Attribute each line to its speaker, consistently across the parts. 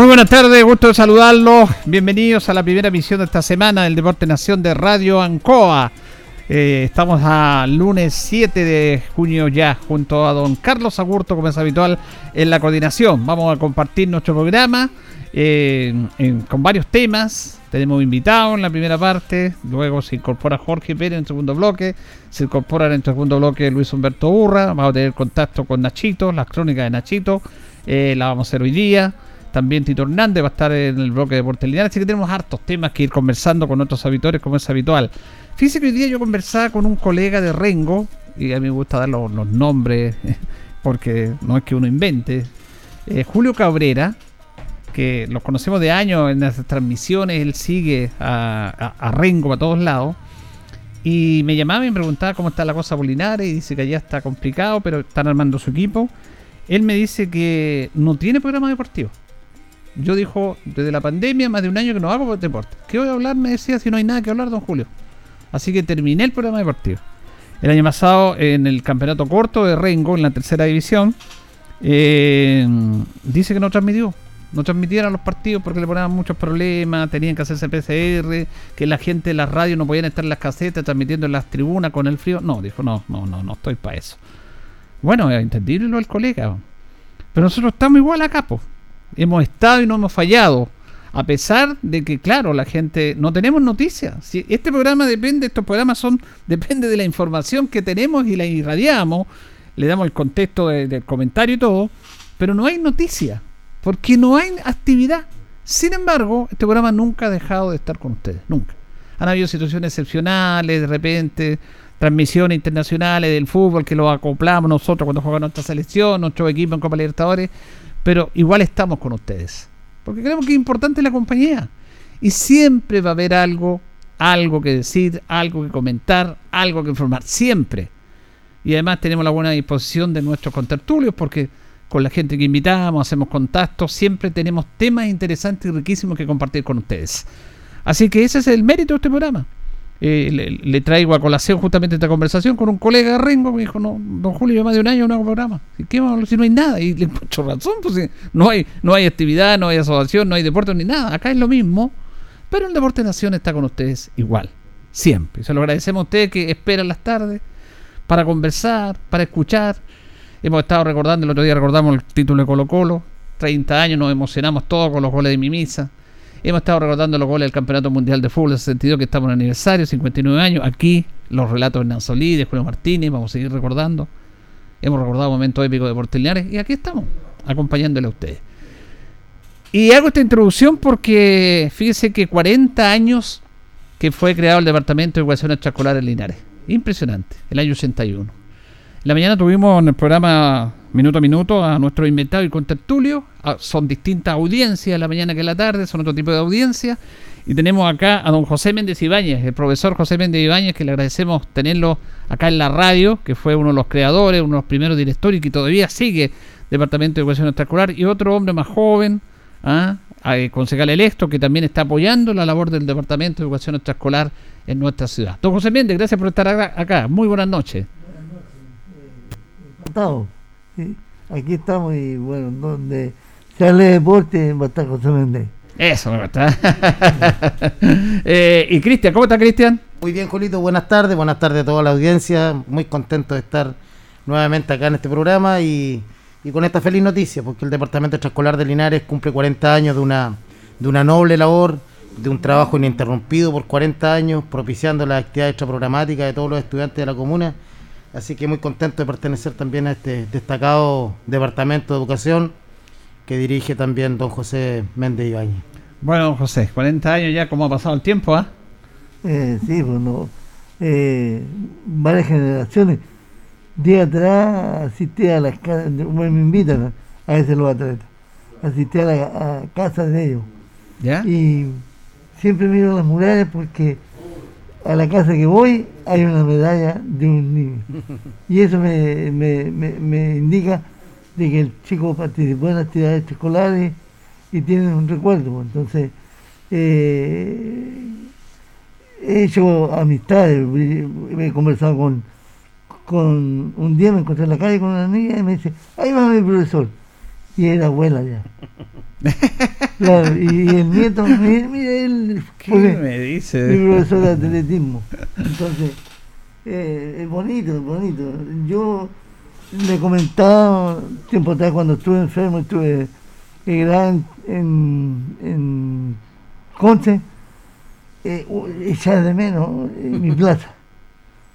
Speaker 1: Muy buenas tardes, gusto de saludarlos. Bienvenidos a la primera emisión de esta semana del Deporte Nación de Radio Ancoa. Eh, estamos a lunes 7 de junio ya, junto a don Carlos Agurto, como es habitual, en la coordinación. Vamos a compartir nuestro programa eh, con varios temas. Tenemos invitados en la primera parte, luego se incorpora Jorge Pérez en el segundo bloque, se incorpora en el segundo bloque Luis Humberto Urra, vamos a tener contacto con Nachito, las crónicas de Nachito, eh, la vamos a hacer hoy día. También Tito Hernández va a estar en el bloque de Deportes Lineal. Así que tenemos hartos temas que ir conversando con nuestros habitores, como es habitual. Fíjese que hoy día yo conversaba con un colega de Rengo, y a mí me gusta dar los, nombres, porque no es que uno invente. Eh, Julio Cabrera, que los conocemos de años en las transmisiones, él sigue a, Rengo a todos lados. Y me llamaba y me preguntaba cómo está la cosa por Linares y dice que allá está complicado, pero están armando su equipo. Él me dice que no tiene programa deportivo yo dijo, desde la pandemia, más de un año que no hago deporte. ¿Qué voy a hablar? Me decía, si no hay nada que hablar, don Julio. Así que terminé el programa deportivo. El año pasado, en el campeonato corto de Rengo, en la tercera división, eh, dice que no transmitió. No transmitieron los partidos porque le ponían muchos problemas, tenían que hacerse PCR, que la gente de la radio no podían estar en las casetas transmitiendo en las tribunas con el frío. No, dijo, no, no, no, no estoy para eso. Bueno, entendible el colega. Pero nosotros estamos igual acá, pues hemos estado y no hemos fallado. A pesar de que, claro, la gente no tenemos noticias. Si este programa depende, estos programas son, depende de la información que tenemos y la irradiamos, le damos el contexto del comentario y todo, pero no hay noticia, porque no hay actividad. Sin embargo, este programa nunca ha dejado de estar con ustedes, nunca. Han habido situaciones excepcionales, de repente, transmisiones internacionales del fútbol que lo acoplamos nosotros cuando juega nuestra selección, nuestro equipo en Copa Libertadores, pero igual estamos con ustedes. Porque creemos que es importante la compañía. Y siempre va a haber algo, algo que decir, algo que comentar, algo que informar. Siempre. Y además tenemos la buena disposición de nuestros contertulios porque con la gente que invitamos, hacemos contactos, siempre tenemos temas interesantes y riquísimos que compartir con ustedes. Así que ese es el mérito de este programa. Eh, le, traigo a colación justamente esta conversación con un colega de Rengo, me dijo, no, don Julio, yo más de un año no hago programa. ¿Qué vamos si no hay nada? Y le mucho razón, pues no hay, no hay actividad, no hay asociación, no hay deporte ni nada. Acá es lo mismo, pero el Deporte Nación está con ustedes igual, siempre. Se lo agradecemos a ustedes que esperan las tardes para conversar, para escuchar. Hemos estado recordando, el otro día recordamos el título de Colo Colo, 30 años, nos emocionamos todos con los goles de Mimisa. Hemos estado recordando los goles del Campeonato Mundial de Fútbol, en ese sentido que estamos en aniversario, 59 años. Aquí los relatos de Nanzolí, de Julio Martínez, vamos a seguir recordando. Hemos recordado momentos épicos de Porteliares y aquí estamos, acompañándole a ustedes. Y hago esta introducción porque fíjese que 40 años que fue creado el Departamento de Educación Extraescolar en Linares. Impresionante, el año 81. La mañana tuvimos en el programa minuto a minuto a nuestro inventado y contertulio. Ah, son distintas audiencias la mañana que la tarde, son otro tipo de audiencias. Y tenemos acá a don José Méndez Ibáñez, el profesor José Méndez Ibáñez, que le agradecemos tenerlo acá en la radio, que fue uno de los creadores, uno de los primeros directores y que todavía sigue Departamento de Educación Extraescolar. Y otro hombre más joven, ¿ah? concejal electo, que también está apoyando la labor del Departamento de Educación Extraescolar en nuestra ciudad. Don José Méndez, gracias por estar acá. Muy buenas noches.
Speaker 2: Aquí estamos y bueno, donde sale deporte va a estar José Méndez.
Speaker 1: Eso me gusta. eh, y Cristian, ¿cómo está Cristian?
Speaker 3: Muy bien, Julito, buenas tardes, buenas tardes a toda la audiencia, muy contento de estar nuevamente acá en este programa y, y con esta feliz noticia, porque el Departamento Extraescolar de Linares cumple 40 años de una, de una noble labor, de un trabajo ininterrumpido por 40 años, propiciando las actividades extraprogramáticas de todos los estudiantes de la comuna Así que muy contento de pertenecer también a este destacado Departamento de Educación que dirige también don José Méndez Ibáñez.
Speaker 1: Bueno, don José, 40 años ya, ¿cómo ha pasado el tiempo? ah?
Speaker 2: Eh, sí, bueno, eh, varias generaciones. Día atrás asistí a las casas, me invitan a veces los atletas, asistí a la casa de ellos. ¿Ya? Y siempre miro las murales porque a la casa que voy hay una medalla de un niño. Y eso me, me, indica de que el chico participó en actividades escolares y tiene un recuerdo. Entonces, eh, he hecho amistades, he conversado con, con, un día me encontré en la calle con una niña y me dice, ahí va mi profesor. Y era abuela ya. y el nieto, mire, él.
Speaker 1: ¿Qué me dice?
Speaker 2: Mi profesor de atletismo. Entonces, eh, es bonito, es bonito. Yo le comentaba tiempo atrás cuando estuve enfermo, estuve en, en, en Conce, eh, echar de menos eh, mi plaza.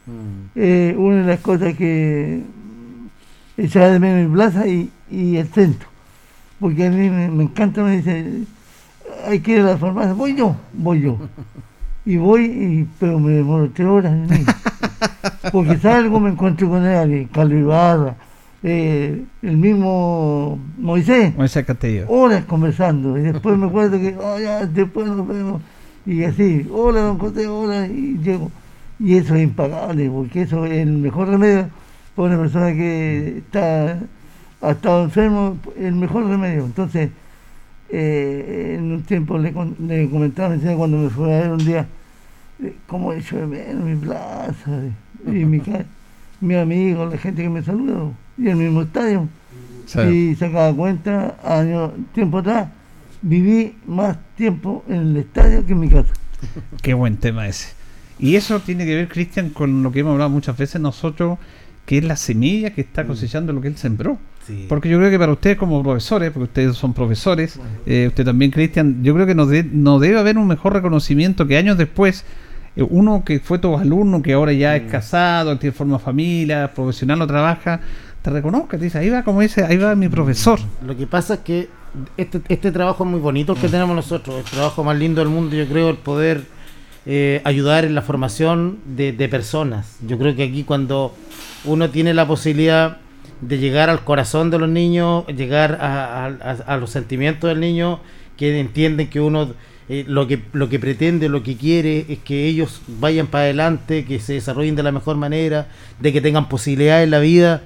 Speaker 2: Mm. Eh, una de las cosas que echaba de menos mi plaza y, y el centro porque a mí me, encanta, me dice, hay que ir a la farmacia, voy yo, voy yo. Y voy, y, pero me demoro tres horas en mí. Porque salgo, me encuentro con él, Carlos Ibarra, eh, el mismo Moisés.
Speaker 1: Moisés Castillo.
Speaker 2: Horas conversando. Y después me acuerdo que, oh, ya, después nos vemos. Y así, hola, don José, hola, y llego. Y eso es impagable, porque eso es el mejor remedio para una persona que está ha estado enfermo, el mejor remedio. Entonces, eh, en un tiempo le, le comentaba cuando me fue a ver un día, eh, cómo he hecho de menos mi plaza, y mi, mi amigo, la gente que me saluda, y el mismo estadio. Y se cuenta, años, tiempo atrás, viví más tiempo en el estadio que en mi casa.
Speaker 1: Qué buen tema ese. Y eso tiene que ver, Cristian, con lo que hemos hablado muchas veces nosotros, que es la semilla que está cosechando lo que él sembró. Porque yo creo que para ustedes como profesores, porque ustedes son profesores, eh, usted también, Cristian, yo creo que no, no debe haber un mejor reconocimiento que años después, eh, uno que fue tu alumno, que ahora ya es casado, tiene forma familia, profesional o trabaja, te reconozca, te dice, ahí va como dice, ahí va mi profesor.
Speaker 3: Lo que pasa es que este, este trabajo es muy bonito el que tenemos nosotros, el trabajo más lindo del mundo, yo creo, el poder eh, ayudar en la formación de, de personas. Yo creo que aquí cuando uno tiene la posibilidad de llegar al corazón de los niños, llegar a, los sentimientos del niño, que entienden que uno eh, lo, que, lo que pretende, lo que quiere es que ellos vayan para adelante, que se desarrollen de la mejor manera, de que tengan posibilidades en la vida.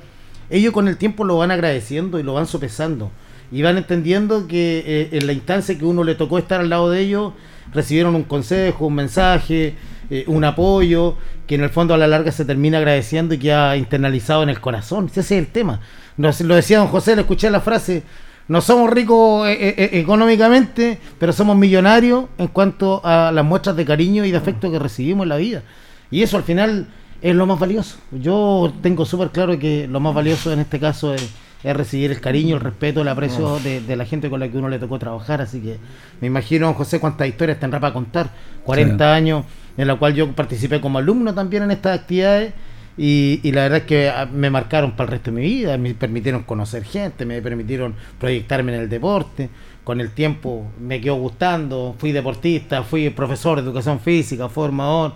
Speaker 3: Ellos con el tiempo lo van agradeciendo y lo van sopesando y van entendiendo que eh, en la instancia que uno le tocó estar al lado de ellos, recibieron un consejo, un mensaje, eh, un apoyo, que en el fondo a la larga se termina agradeciendo y que ha internalizado en el corazón. Ese es el tema. Nos, lo decía don José, le escuché la frase, no somos ricos eh, eh, económicamente, pero somos millonarios en cuanto a las muestras de cariño y de afecto que recibimos en la vida. Y eso al final es lo más valioso. Yo tengo súper claro que lo más valioso en este caso es es recibir el cariño, el respeto, el aprecio de, la gente con la que uno le tocó trabajar. Así que me imagino, José, cuántas historias tendrá para contar. 40 años en la cual yo participé como alumno también en estas actividades. Y, la verdad es que ah, me marcaron para el resto de mi vida, me permitieron conocer gente, me permitieron proyectarme en el deporte. Con el tiempo me quedó gustando, fui deportista, fui profesor de educación física, formador.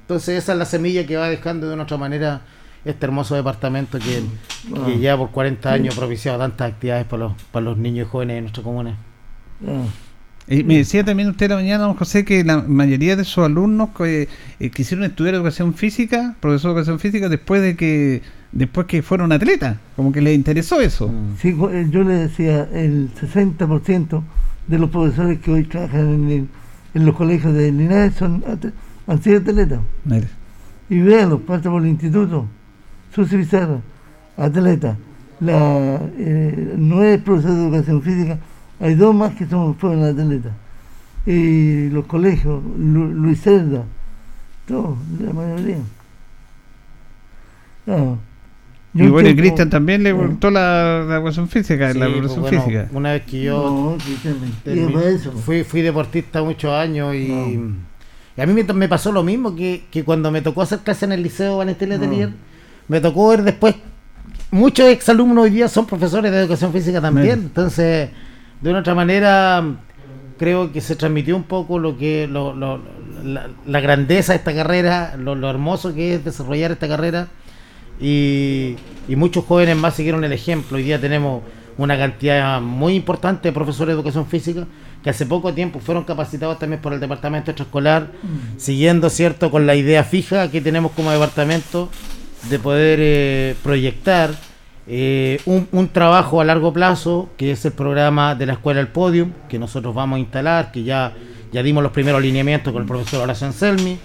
Speaker 3: Entonces esa es la semilla que va dejando de una otra manera este hermoso departamento que, que ah. ya por 40 años ha propiciado tantas actividades para los, para los niños y jóvenes de nuestra comuna.
Speaker 1: Ah. Y me decía también usted la mañana, don José, que la mayoría de sus alumnos que, eh, quisieron estudiar educación física, profesor de educación física, después de que después que fueron atletas, como que les interesó eso.
Speaker 2: Mm. Sí, eh, yo le decía, el 60% de los profesores que hoy trabajan en, en los colegios de Linares son han sido atletas. Y véanlo, pasa por el instituto Susi Pizarro, atleta. La, eh, no es profesor de educación física, hay dos más que son, fueron atletas. Y los colegios, Luis Cerda, todos, la mayoría.
Speaker 1: y bueno, Cristian también le gustó la, educación física, la
Speaker 3: pues, física. Una vez que yo fui, fui deportista muchos años y, a mí me, pasó lo mismo que, que, cuando me tocó hacer clase en el liceo Vanestel Atelier me tocó ver después, muchos exalumnos hoy día son profesores de educación física también, entonces, de una otra manera, creo que se transmitió un poco lo que lo, la, grandeza de esta carrera, lo, hermoso que es desarrollar esta carrera, y, y muchos jóvenes más siguieron el ejemplo. Hoy día tenemos una cantidad muy importante de profesores de educación física que hace poco tiempo fueron capacitados también por el departamento extraescolar, mm. siguiendo cierto con la idea fija que tenemos como departamento de poder eh, proyectar eh, un, trabajo a largo plazo, que es el programa de la Escuela El Podium, que nosotros vamos a instalar, que ya, ya dimos los primeros alineamientos con el profesor Horacio Anselmi.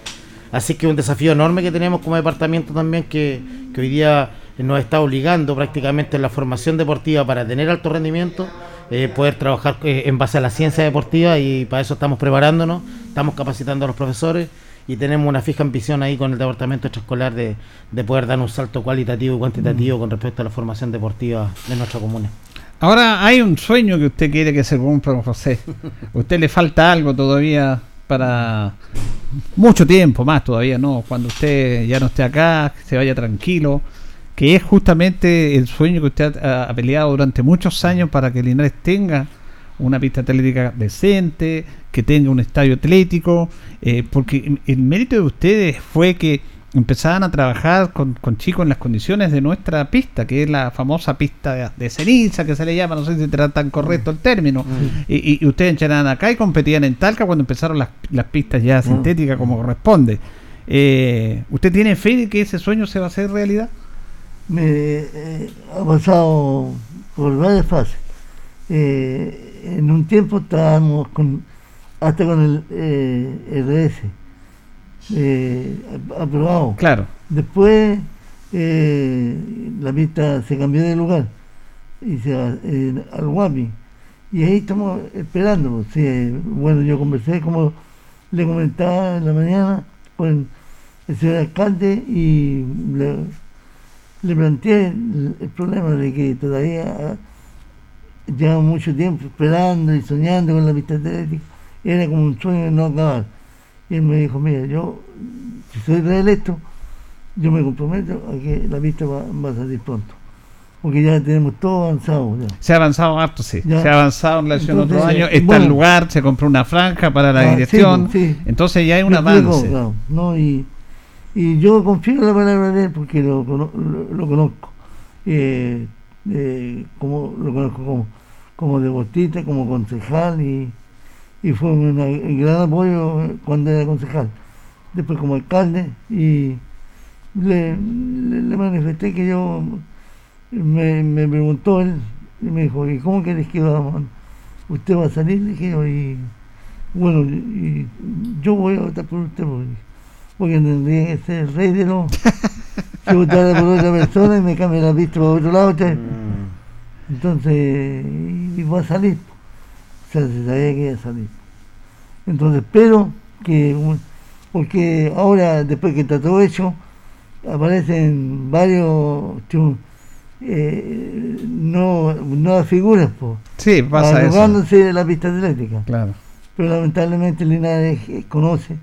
Speaker 3: Así que un desafío enorme que tenemos como departamento también, que, hoy día nos está obligando prácticamente en la formación deportiva para tener alto rendimiento, eh, poder trabajar en base a la ciencia deportiva y para eso estamos preparándonos, estamos capacitando a los profesores y tenemos una fija ambición ahí con el departamento extraescolar de, de poder dar un salto cualitativo y cuantitativo con respecto a la formación deportiva de nuestra comuna.
Speaker 1: Ahora hay un sueño que usted quiere que se cumpla, José. usted le falta algo todavía para mucho tiempo más todavía, ¿no? Cuando usted ya no esté acá, se vaya tranquilo, que es justamente el sueño que usted ha, ha peleado durante muchos años para que Linares tenga una pista atlética decente, que tenga un estadio atlético, eh, porque el mérito de ustedes fue que empezaban a trabajar con, chicos en las condiciones de nuestra pista, que es la famosa pista de, ceniza que se le llama, no sé si será tan correcto el término, mm. y, ustedes entraron acá y competían en Talca cuando empezaron las, las pistas ya mm. sintéticas como corresponde. Eh, ¿Usted tiene fe de que ese sueño se va a hacer realidad?
Speaker 2: Me, eh, ha pasado por varias fases. en un tiempo estábamos con hasta con el eh, RS eh, aprobado.
Speaker 1: Claro.
Speaker 2: Después eh, la pista se cambió de lugar y se va eh, al Guapi. Y ahí estamos esperando. Pues, bueno, yo conversé, como le comentaba en la mañana, con el señor alcalde y le, planteé el, problema de que todavía lleva mucho tiempo esperando y soñando con la pista atlética era como un sueño de no acabar. Y él me dijo, mira, yo, si soy reelecto, yo me comprometo a que la pista va, a salir pronto. Porque ya tenemos todo avanzado.
Speaker 1: Se ha avanzado harto, sí. Se ha avanzado en la elección otro año. Está el lugar, se compró una franja para la ah, dirección. Entonces ya hay un avance.
Speaker 2: ¿no? y, y yo confío en la palabra de él porque lo, lo, conozco. Eh, eh, como, lo conozco como, como deportista, como concejal y y fue un gran apoyo cuando era concejal. Después como alcalde y le, manifesté que yo, me, preguntó él y me dijo, ¿y cómo querés que vamos? ¿Usted va a salir? Le dije y Bueno, y yo voy a votar por usted porque, porque tendría que ser el rey de los... si votara por otra persona y me cambia la pista para otro lado.
Speaker 3: Mm.
Speaker 2: entonces y, y va a salir. Se sabía que iba a salir. Entonces, espero que, porque ahora, después que está todo hecho, aparecen varios eh, no, nuevas figuras, po,
Speaker 1: Sí, pasa eso.
Speaker 2: arrogándose la pista atlética.
Speaker 1: Claro.
Speaker 2: Pero lamentablemente Linares conoce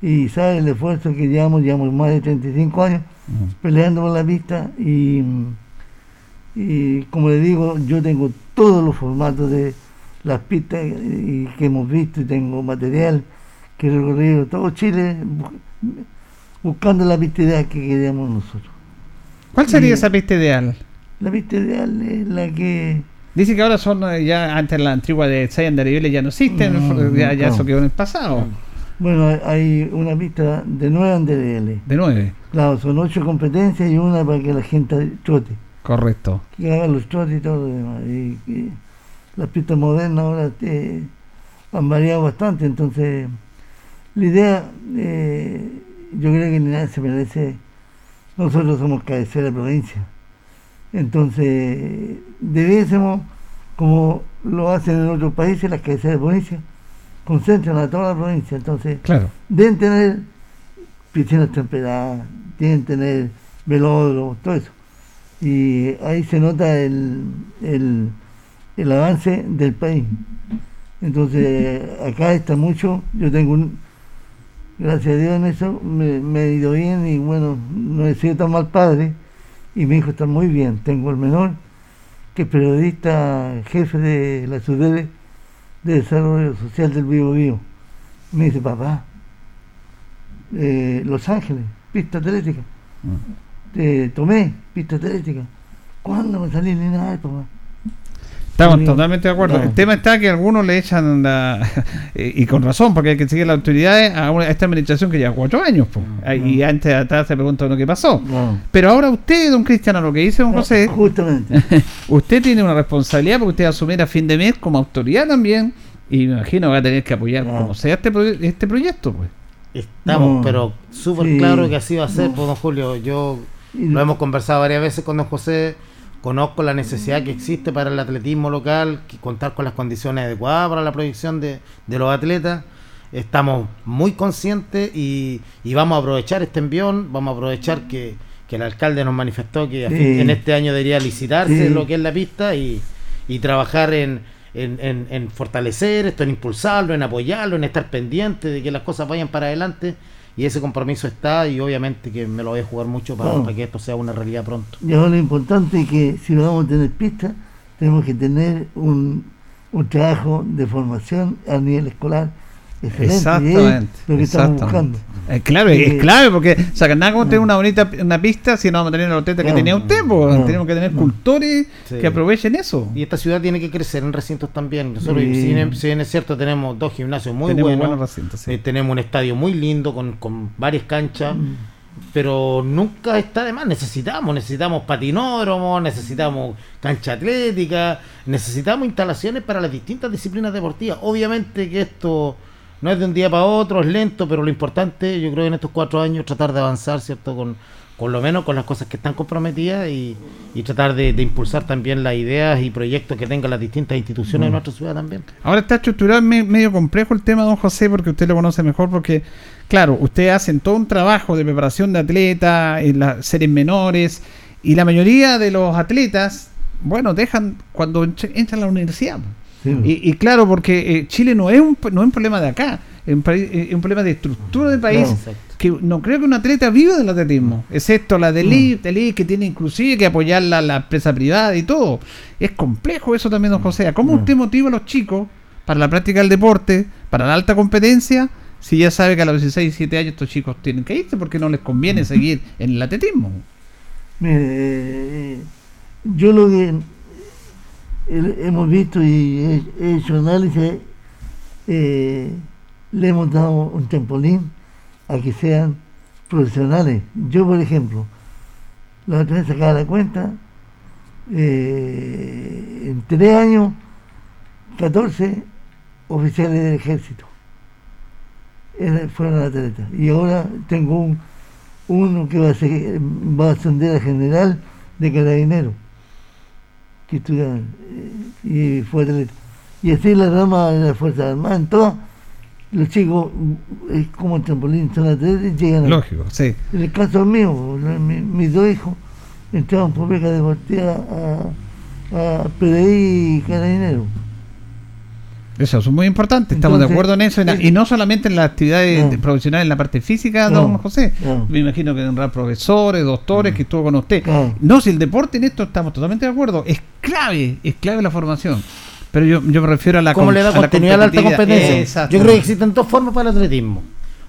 Speaker 2: y sabe el esfuerzo que llevamos, llevamos más de 35 años
Speaker 1: Mm.
Speaker 2: peleando por la pista y, y como le digo, yo tengo todos los formatos de las pistas y que hemos visto y tengo material que he recorrido todo Chile bu- buscando la pista ideal que queríamos nosotros.
Speaker 1: ¿Cuál sería
Speaker 2: Y-
Speaker 1: esa pista ideal?
Speaker 2: La pista ideal es la que
Speaker 1: Dice que ahora son eh, ya antes la antigua de Sayan de Aribeles ya no existen,
Speaker 2: No,
Speaker 1: ya, ya
Speaker 2: no.
Speaker 1: eso quedó en el pasado.
Speaker 2: Bueno, hay- una pista de nueve andereles.
Speaker 1: De nueve.
Speaker 2: Claro, son ocho competencias y una para que la gente trote,
Speaker 1: Correcto.
Speaker 2: que haga los trotes y todo lo demás. Y las pistas modernas ahora eh, han variado bastante, entonces la idea, eh, yo creo que Linares se merece, nosotros somos cabecera de provincia, entonces debiésemos, como lo hacen en otros países, las cabeceras de provincia, concentran a toda la provincia, entonces
Speaker 1: Claro.
Speaker 2: deben tener piscinas temperadas, deben tener velódromo, todo eso. Y ahí se nota el, el, el avance del país. Entonces, acá está mucho, yo tengo un, gracias a Dios en eso, me, me he ido bien y bueno, no he sido tan mal padre y mi hijo está muy bien. Tengo el menor, que es periodista, jefe de la SUDEDE de Desarrollo Social del Vivo Vivo. Me dice, papá, eh, Los Ángeles, pista atlética. Te tomé, pista atlética. ¿Cuándo me salí Linares, papá?
Speaker 1: Estamos
Speaker 2: Sí.
Speaker 1: totalmente de acuerdo.
Speaker 2: No.
Speaker 1: El tema está que algunos le echan la, y con razón, porque hay que seguir las autoridades a, una- a esta administración que lleva cuatro años. po. Y antes atrás se pregunta uno qué pasó.
Speaker 2: No.
Speaker 1: Pero ahora usted, don Cristiano, lo que dice don José,
Speaker 2: Justamente.
Speaker 1: usted tiene una responsabilidad porque usted va a asumir a fin de mes como autoridad también. Y me imagino que va a tener que apoyar
Speaker 2: No.
Speaker 1: como sea este, proye- este proyecto. pues.
Speaker 3: Estamos,
Speaker 2: No.
Speaker 3: pero súper
Speaker 2: Sí.
Speaker 3: claro que así va a ser,
Speaker 2: No.
Speaker 3: pues, don Julio. Yo lo hemos conversado varias veces con don José. Conozco la necesidad que existe para el atletismo local, que contar con las condiciones adecuadas para la proyección de, de los atletas. Estamos muy conscientes y, y vamos a aprovechar este envión, vamos a aprovechar que, que el alcalde nos manifestó que
Speaker 2: Sí.
Speaker 3: en este año debería licitarse
Speaker 2: Sí.
Speaker 3: lo que es la pista y, y trabajar en, en, en- en fortalecer esto, en impulsarlo, en apoyarlo, en estar pendiente de que las cosas vayan para adelante. Y ese compromiso está y obviamente que me lo voy a jugar mucho para, que esto sea una realidad pronto.
Speaker 2: Y ahora lo importante es que si vamos a tener pistas, tenemos que tener un, un trabajo de formación a nivel escolar excelente. y es
Speaker 1: Exactamente.
Speaker 2: lo que estamos
Speaker 1: exactamente.
Speaker 2: buscando.
Speaker 1: Eh, claro, es
Speaker 2: Sí.
Speaker 1: clave porque o sea, nada como tener una bonita una pista si no vamos a tener la atleta que tenía usted, pues, tenemos que tener
Speaker 2: No.
Speaker 1: cultores
Speaker 3: Sí.
Speaker 1: que aprovechen eso.
Speaker 3: Y esta ciudad tiene que crecer en recintos también. Nosotros,
Speaker 2: Sí.
Speaker 3: si, bien, si bien es cierto, tenemos dos gimnasios muy
Speaker 1: tenemos
Speaker 3: buenos.
Speaker 1: buenos recintos, sí.
Speaker 3: eh, tenemos un estadio muy lindo con, con varias canchas.
Speaker 2: Mm.
Speaker 3: pero nunca está de más. Necesitamos, necesitamos patinódromos, necesitamos cancha atlética, necesitamos instalaciones para las distintas disciplinas deportivas. Obviamente que esto no es de un día para otro, es lento, pero lo importante, yo creo que en estos cuatro años tratar de avanzar, ¿cierto? Con, con lo menos con las cosas que están comprometidas y, y tratar de, de impulsar también las ideas y proyectos que tengan las distintas instituciones de nuestra ciudad también.
Speaker 1: Ahora está estructurado me- medio complejo el tema, don José, porque usted lo conoce mejor, porque, claro, ustedes hacen todo un trabajo de preparación de atletas en las series menores, y la mayoría de los atletas, bueno, dejan cuando entr- entran a la universidad.
Speaker 2: Sí.
Speaker 1: Y, y claro, porque eh, Chile no es, un, no es un problema de acá, es un, país- es un problema de estructura del país. Que no creo que un atleta viva del atletismo, excepto la de elite, elite, que tiene inclusive que apoyar la, la empresa privada y todo. Es complejo eso también, don José. ¿Cómo
Speaker 2: Mm.
Speaker 1: usted motiva a los chicos para la práctica del deporte, para la alta competencia, si ya sabe que a los 16, 17 años estos chicos tienen que irse porque no les conviene seguir en el atletismo?
Speaker 2: Mire, eh, yo lo que eh, hemos visto y he, he hecho análisis, eh, le hemos dado un trampolín a que sean profesionales. Yo, por ejemplo, la otra vez sacaba la cuenta, eh, en tres años, 14 oficiales del ejército. Era- fueron atletas. Y ahora tengo un, uno que va a, va a ascender a general de carabinero, que estudia eh, y fue. Y así la rama de las Fuerzas Armadas, en todas, los chicos, mm, es como trampolín, son atletas y llegan a,
Speaker 1: Lógico, sí.
Speaker 2: en el caso mío, la- mi- mis dos hijos entraron por beca deportiva a, a PDI y Carabinero.
Speaker 1: Eso es muy importante, estamos de acuerdo en eso. y no solamente en las actividades
Speaker 2: No.
Speaker 1: profesionales, en la parte física,
Speaker 2: No,
Speaker 1: don José.
Speaker 2: no.
Speaker 1: Me imagino que tendrá profesores, doctores que estuvo con usted. No, si el deporte en esto estamos totalmente de acuerdo. Es clave, es clave la formación. Pero yo, yo me refiero a la
Speaker 3: ¿Cómo le da
Speaker 1: a
Speaker 3: continuidad a la alta competencia?
Speaker 1: Exacto.
Speaker 3: Yo creo que existen dos formas para el atletismo.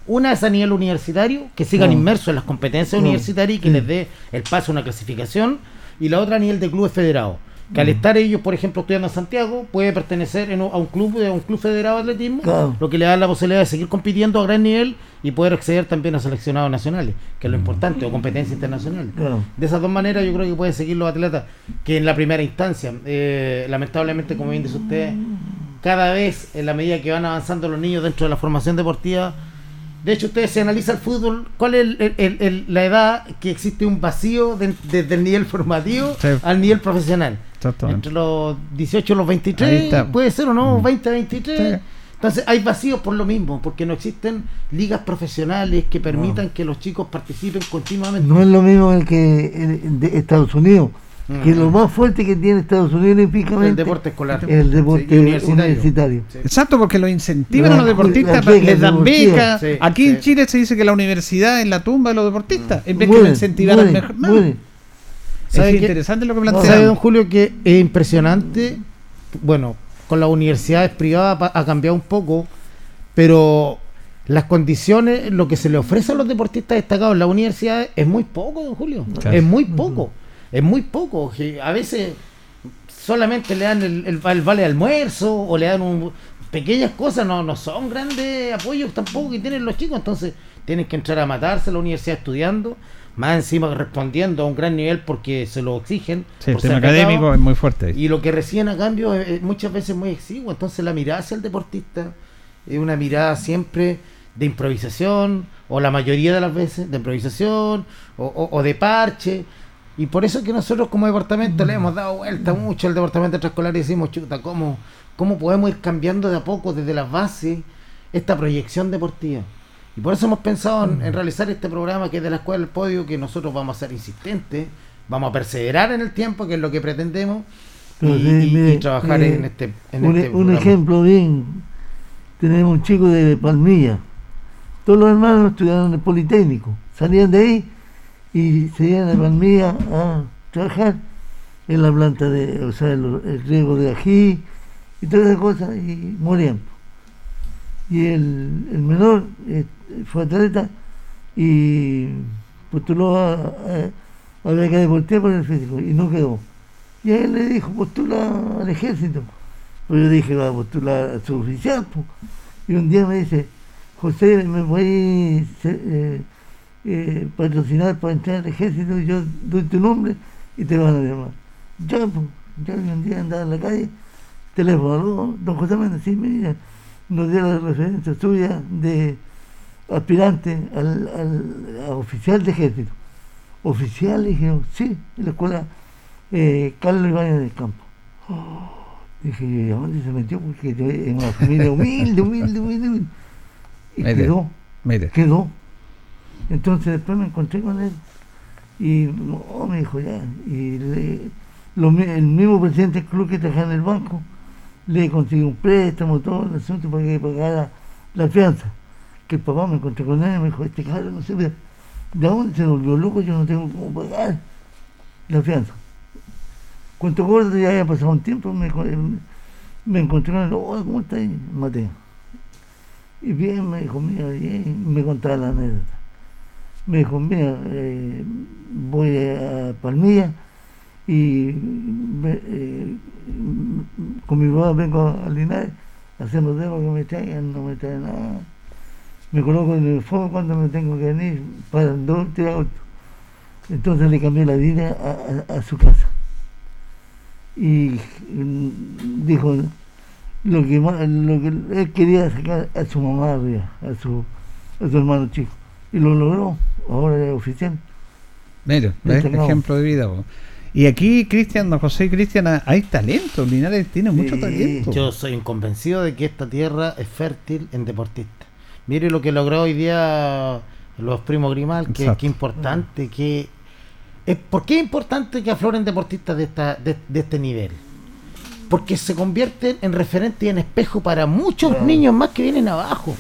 Speaker 3: Una es a nivel universitario, que sigan
Speaker 2: No.
Speaker 3: inmersos en las competencias
Speaker 2: No.
Speaker 3: universitarias y que les dé el paso a una clasificación. Y la otra a nivel de clubes federados. Que al estar ellos, por ejemplo, estudiando en Santiago, puede pertenecer en a un club, a un club federado de atletismo,
Speaker 2: Claro.
Speaker 3: lo que le da la posibilidad de seguir compitiendo a gran nivel y poder acceder también a seleccionados nacionales, que es lo importante, o competencias internacionales.
Speaker 2: Claro.
Speaker 3: De esas dos maneras yo creo que pueden seguir los atletas que en la primera instancia, eh, lamentablemente, como bien dice usted, cada vez en la medida que van avanzando los niños dentro de la formación deportiva, de hecho ustedes se analiza el fútbol, ¿cuál es el- el- el- el- la edad que existe un vacío de- desde el nivel formativo
Speaker 1: Sí.
Speaker 3: al nivel profesional? Entre los 18 y los
Speaker 1: Ahí
Speaker 3: 23,
Speaker 1: está.
Speaker 3: puede ser o no,
Speaker 1: Mm.
Speaker 3: 20, 23.
Speaker 1: Sí.
Speaker 3: Entonces hay vacíos por lo mismo, porque no existen ligas profesionales que permitan que los chicos participen continuamente.
Speaker 2: No es lo mismo el que el de Estados Unidos, que
Speaker 3: Mm.
Speaker 2: lo más fuerte que tiene Estados Unidos olímpicamente
Speaker 3: El deporte escolar.
Speaker 2: es el deporte
Speaker 3: Sí, universitario.
Speaker 2: universitario.
Speaker 3: Sí.
Speaker 1: Exacto, porque lo incentivan a los deportistas,
Speaker 2: becas
Speaker 1: les dan becas.
Speaker 3: Sí,
Speaker 1: Aquí en. Chile se dice que la universidad es la tumba de los deportistas, en vez que lo incentivaran mejor. Es
Speaker 3: ¿Sabe qué?
Speaker 1: interesante lo que
Speaker 2: No,
Speaker 3: ¿Sabe, don Julio, que es impresionante? Bueno, con las universidades privadas ha cambiado un poco, pero las condiciones, lo que se le ofrece a los deportistas destacados en las universidades es muy poco, don Julio.
Speaker 1: Claro.
Speaker 3: Es muy poco. Es muy poco. que A veces solamente le dan el, el- el vale de almuerzo o le dan un, pequeñas cosas, no, no son grandes apoyos tampoco que tienen los chicos, entonces tienen que entrar a matarse a la universidad estudiando, más encima respondiendo a un gran nivel porque se lo exigen.
Speaker 1: Sí, el tema académico es muy fuerte.
Speaker 3: Y lo que reciben a cambio es, es muchas veces muy exiguo. Entonces la mirada hacia el deportista es una mirada siempre de improvisación, o la mayoría de las veces de improvisación, o, o- o de parche. Y por eso es que nosotros como departamento le hemos dado vuelta mucho al departamento extraescolar y decimos, chuta, ¿cómo, ¿cómo podemos ir cambiando de a poco desde las bases esta proyección deportiva? Y por eso hemos pensado en, en realizar este programa que es de la Escuela del Podio, que nosotros vamos a ser insistentes, vamos a perseverar en el tiempo, que es lo que pretendemos, y,
Speaker 2: sí,
Speaker 3: trabajar
Speaker 2: mire,
Speaker 3: en este, en
Speaker 2: un,
Speaker 3: este
Speaker 2: un ejemplo bien, tenemos un chico de Palmilla, todos los hermanos estudiaron en el Politécnico, salían de ahí y se iban a Palmilla a trabajar en la planta de, o sea, el, el riego de ají y todas esas cosas y morían. Y el, menor eh, fue atleta y postuló a, a, a beca deportiva por el físico y no quedó. Y él le dijo, postula al ejército. Pues yo dije, va a postular a su oficial. Y un día me dice, José, ¿me voy a eh, eh, patrocinar para entrar al ejército? Yo doy tu nombre y te van a llamar. Ya, pues, ya y un día andaba en la calle, teléfono, don José Méndez, sí, mira, nos dio la referencia suya de aspirante al, al- a oficial de ejército. Oficial, y dije, sí, en la escuela eh, Carlos Ibáñez del Campo. Dije, ¿y a dónde se metió? Porque yo en una familia humilde, humilde, humilde, humilde. Y
Speaker 1: Mire.
Speaker 2: quedó,
Speaker 1: Mire,
Speaker 2: quedó. Entonces después me encontré con él y no, me dijo ya. Y le- lo el mismo presidente del club que trabajaba en el banco le consiguió un préstamo, todo el asunto para que pagara la fianza. Que el papá me encontré con él y me dijo, este cabrón no sé, de de dónde se volvió loco, yo no tengo cómo pagar la fianza. Cuento corto, ya había pasado un tiempo, me, co- me encontré con él, oh, ¿cómo está ahí, Mateo? Y bien, me dijo, mira, bien, me contaba la anécdota. Me dijo, mira, eh, voy a Palmilla y eh, con mi papá vengo a Linares, hacemos dedo que me traigan, no me traen nada. Me coloco en el fuego cuando me tengo que venir para dos, tres autos. Entonces le cambié la vida a, a- a su casa. Y mm, dijo, lo que, más, lo que él quería sacar a su mamá arriba, a su, a su hermano chico. Y lo logró, ahora es oficial.
Speaker 1: Mira, ¿ves? ejemplo de vida. po. Y aquí, Cristian, don José y Cristian, hay talento. Linares tiene mucho talento.
Speaker 3: Yo soy convencido de que esta tierra es fértil en deportistas. Mire lo que logró hoy día los primos Grimal, que, que importante, que es, ¿por qué es importante que afloren deportistas de, esta, de, de este nivel? Porque se convierten en referente y en espejo para muchos niños más que vienen abajo.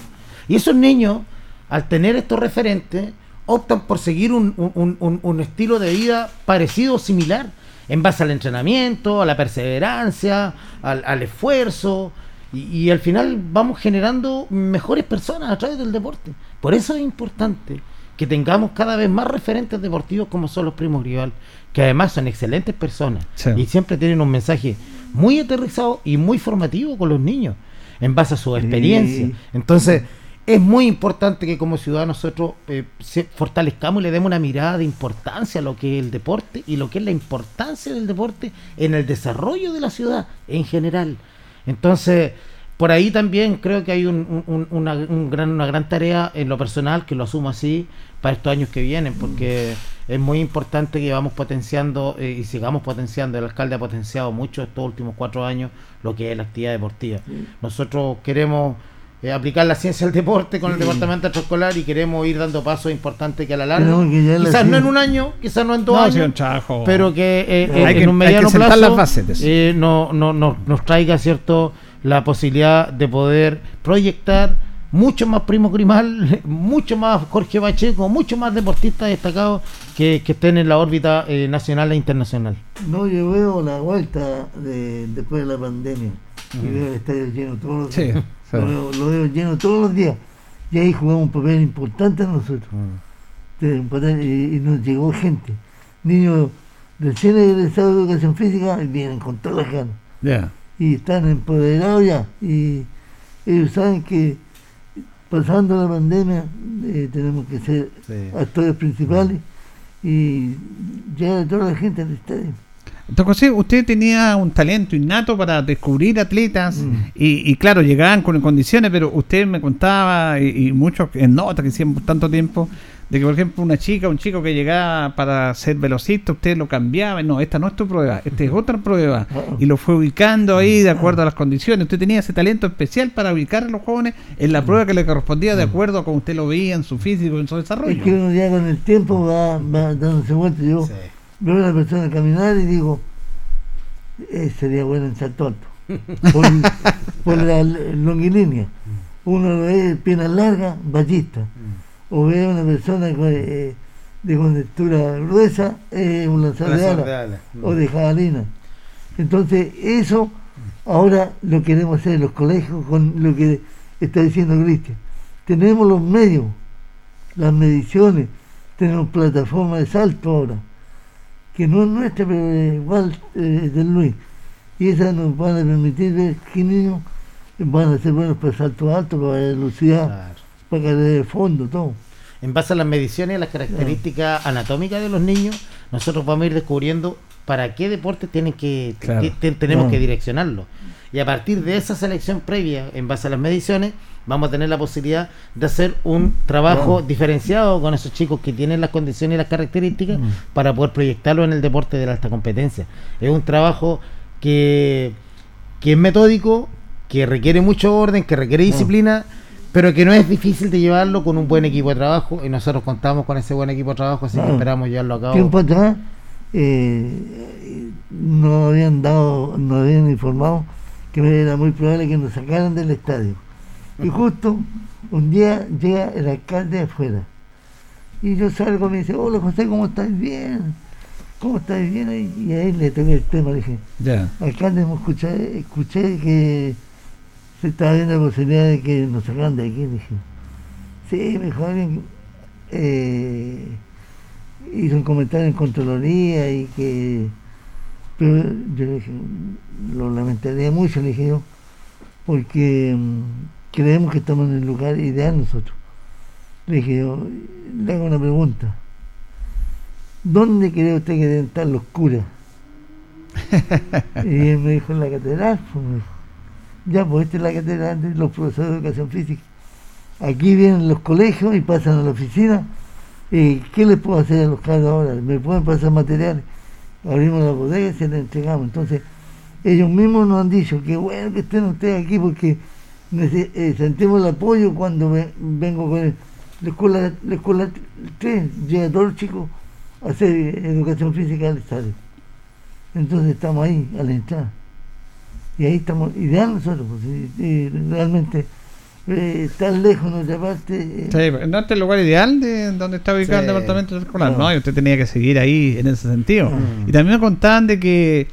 Speaker 3: Y esos niños, al tener estos referentes, optan por seguir un, un- un- un estilo de vida parecido o similar, en base al entrenamiento, a la perseverancia, al, al esfuerzo, y, y al final vamos generando mejores personas a través del deporte. Por eso es importante que tengamos cada vez más referentes deportivos como son los primos rival, que además son excelentes personas
Speaker 1: Sí.
Speaker 3: y siempre tienen un mensaje muy aterrizado y muy formativo con los niños, en base a su experiencia. Entonces, es muy importante que como ciudadanos nosotros eh, se- fortalezcamos y le demos una mirada de importancia a lo que es el deporte y lo que es la importancia del deporte en el desarrollo de la ciudad en general. Entonces, por ahí también creo que hay un- un- una, un gran, una gran tarea en lo personal, que lo asumo así, para estos años que vienen, porque es muy importante que vamos potenciando eh, y sigamos potenciando. El alcalde ha potenciado mucho estos últimos cuatro años lo que es la actividad deportiva. Nosotros queremos eh, aplicar la ciencia del deporte con el departamento extraescolar y queremos ir dando pasos importantes que a la larga,
Speaker 2: Tenemos que ya la
Speaker 3: quizás no en un año, quizás no en dos
Speaker 1: No,
Speaker 3: años,
Speaker 1: trabajo.
Speaker 3: pero que eh,
Speaker 2: No,
Speaker 3: eh, en
Speaker 1: que-
Speaker 3: un
Speaker 1: hay que
Speaker 3: mediano plazo
Speaker 1: las bases de eso.
Speaker 3: eh, no, no, no- nos traiga cierto la posibilidad de poder proyectar mucho más Primo Grimal, mucho más Jorge Pacheco, mucho más deportistas destacados que, que estén en la órbita eh, nacional e internacional.
Speaker 2: No, yo veo la vuelta de, después de la pandemia y veo el estadio lleno todos los
Speaker 1: Sí,
Speaker 2: días. Lo, veo, lo veo lleno todos los días. Y ahí jugamos un papel importante nosotros. De un papel- y, y nos llegó gente. Niños recién egresados de educación física y vienen con todas las ganas. Y están empoderados ya. Y ellos saben que pasando la pandemia eh, tenemos que ser actores principales y llegar a toda la gente al estadio.
Speaker 1: Don José, usted tenía un talento innato para descubrir atletas
Speaker 2: Mm.
Speaker 1: y, y claro, llegaban con condiciones, pero usted me contaba y, y muchos en nota que hicieron por tanto tiempo, de que por ejemplo una chica, un chico que llegaba para ser velocista, usted lo cambiaba, y no, esta no es tu prueba, esta es otra prueba, y lo fue ubicando ahí de acuerdo a las condiciones. Usted tenía ese talento especial para ubicar a los jóvenes en la prueba que le correspondía de acuerdo a como usted lo veía en su físico, en su
Speaker 2: Es
Speaker 1: desarrollo.
Speaker 2: que uno ya con el tiempo va, va dándose vuelta. Yo veo a una persona caminar y digo, eh, sería bueno en salto alto. Por, por la longilínea. Uno ve piernas largas, ballista. O ve a una persona con, eh, de contextura gruesa, eh, un lanzador de ala. o de jabalina. Entonces, eso ahora lo queremos hacer en los colegios con lo que está diciendo Cristian. Tenemos los medios, las mediciones, tenemos plataforma de salto ahora, que no es nuestra, pero es igual eh, del Luis. Y esas nos van a permitir ver qué niños van a ser buenos para salto alto, para velocidad,
Speaker 3: Claro.
Speaker 2: para caer de fondo, todo.
Speaker 3: En base a las mediciones y a las características anatómicas de los niños, nosotros vamos a ir descubriendo para qué deporte tienen que,
Speaker 1: Claro.
Speaker 3: que- te- tenemos que direccionarlo. Y a partir de esa selección previa, en base a las mediciones, vamos a tener la posibilidad de hacer un trabajo diferenciado con esos chicos que tienen las condiciones y las características
Speaker 2: Mm.
Speaker 3: para poder proyectarlo en el deporte de la alta competencia. Es un trabajo que, que es metódico, que requiere mucho orden, que requiere
Speaker 2: Mm.
Speaker 3: disciplina, pero que no es difícil de llevarlo con un buen equipo de trabajo y nosotros contamos con ese buen equipo de trabajo, así que
Speaker 2: Claro.
Speaker 3: esperamos llevarlo a cabo.
Speaker 2: tiempo atrás eh, habían dado, nos habían informado que era muy probable que nos sacaran del estadio. Y justo un día llega el alcalde de afuera. Y yo salgo y me dice, hola José, ¿cómo estás? Bien. ¿Cómo estás? Bien. Y ahí le toqué el tema, le dije,
Speaker 1: Ya.
Speaker 2: alcalde, escuché, escuché que se estaba viendo la posibilidad de que nos sacaran de aquí. Le dije, sí, me dijo alguien, eh, hizo un comentario en Contraloría y que. Pero yo le dije, lo lamentaría mucho, le dije yo, porque mm, creemos que estamos en el lugar ideal nosotros. Le dije yo, le hago una pregunta. ¿Dónde cree usted que deben estar los curas? y él me dijo, en la catedral. pues, me dijo. ya, pues esta es la cátedra de los profesores de educación física. Aquí vienen los colegios y pasan a la oficina. ¿Y qué les puedo hacer a los cargos ahora? ¿Me pueden pasar materiales? Abrimos la bodega y se les entregamos. Entonces, ellos mismos nos han dicho que bueno que estén ustedes aquí porque eh, sentimos el apoyo cuando vengo con la escuela, la escuela 3, llega todos los chicos a hacer educación física al estadio. Entonces estamos ahí a la entrada. Y ahí estamos, ideal nosotros, pues, realmente eh, tan lejos nuestra parte. Eh.
Speaker 1: Sí, ¿No es el lugar ideal de donde está ubicado el departamento escolar? No. y usted tenía que seguir ahí en ese sentido. Y también me contaban de que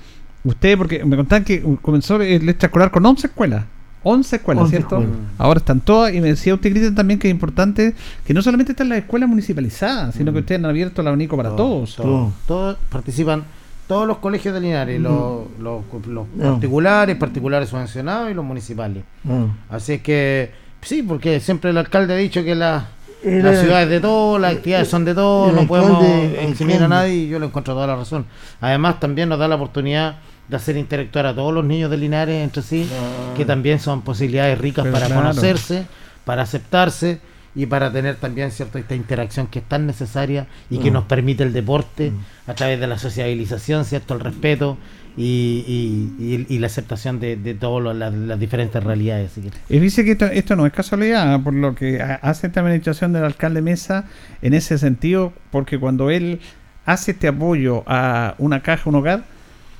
Speaker 1: usted, porque me contaban que comenzó el extraescolar con 11 escuelas. 11 escuelas, ¿cierto? Ahora están todas, y me decía usted, Cristian, también que es importante que no solamente están las escuelas municipalizadas, sino que mm. ustedes han abierto el abanico para todos.
Speaker 3: Todos participan, todos los colegios de Linares, mm. los, los, particulares, particulares subvencionados y los municipales. Así es que, sí, porque siempre el alcalde ha dicho que la, las ciudades de todo, las actividades son de todo, no podemos eximir a nadie y yo le encuentro toda la razón. Además, también nos da la oportunidad de hacer interactuar a todos los niños de Linares entre sí, que también son posibilidades ricas para conocerse, para aceptarse y para tener también cierta esta interacción que es tan necesaria y que mm. nos permite el deporte mm. a través de la sociabilización, cierto, el respeto y, y, la aceptación de, de todas las, diferentes realidades.
Speaker 1: Y dice que esto, no es casualidad, por lo que hace esta administración del alcalde Mesa en ese sentido, porque cuando él hace este apoyo a una caja, un hogar,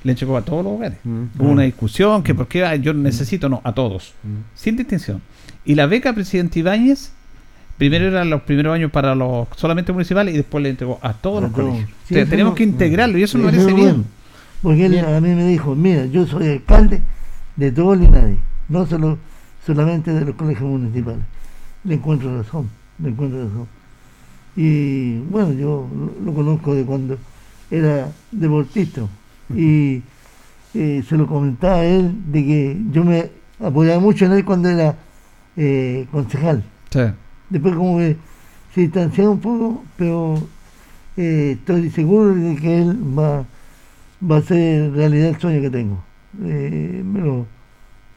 Speaker 1: le entregó a todos los hogares. Mm. Hubo una discusión que mm. por qué yo necesito, no, a todos, mm. sin distinción. Y la beca presidente Ibáñez, primero eran los primeros años para los solamente municipales y después le entregó a todos los colegios. tenemos que integrarlo y eso me parece bien.
Speaker 2: Porque él a mí me dijo, mira, yo soy alcalde de todo Linares, no solo solamente de los colegios municipales. Le encuentro razón, le encuentro razón. Y bueno, yo lo conozco de cuando era deportista y eh, se lo comentaba a él de que yo me apoyaba mucho en él cuando era eh, concejal. Después como que se distanciaba un poco, pero eh, estoy seguro de que él va, va a hacer realidad el sueño que tengo. me lo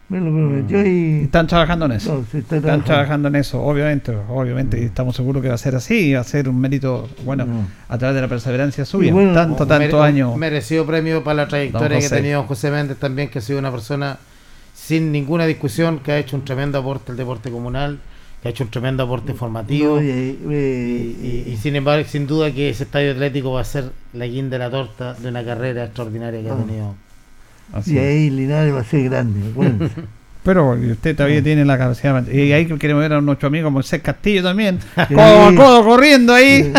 Speaker 2: me lo prometió mm. y...
Speaker 1: Están trabajando en eso. están trabajando. en eso, obviamente, obviamente, y estamos seguros que va a ser así, va a ser un mérito, bueno, a través de la perseverancia suya, tanto, tanto años.
Speaker 3: Merecido premio para la trayectoria que ha tenido José Méndez también, que ha sido una persona sin ninguna discusión, que ha hecho un tremendo aporte al deporte comunal, que ha hecho un tremendo aporte formativo, y, sin embargo, sin duda que ese estadio atlético va a ser la guinda de la torta de una carrera extraordinaria que ha ah. tenido.
Speaker 2: Y ahí Linares va a ser grande,
Speaker 1: Pero usted todavía tiene la capacidad. Y ahí queremos ver a nuestro amigo Moisés Castillo también. Codo a codo corriendo ahí.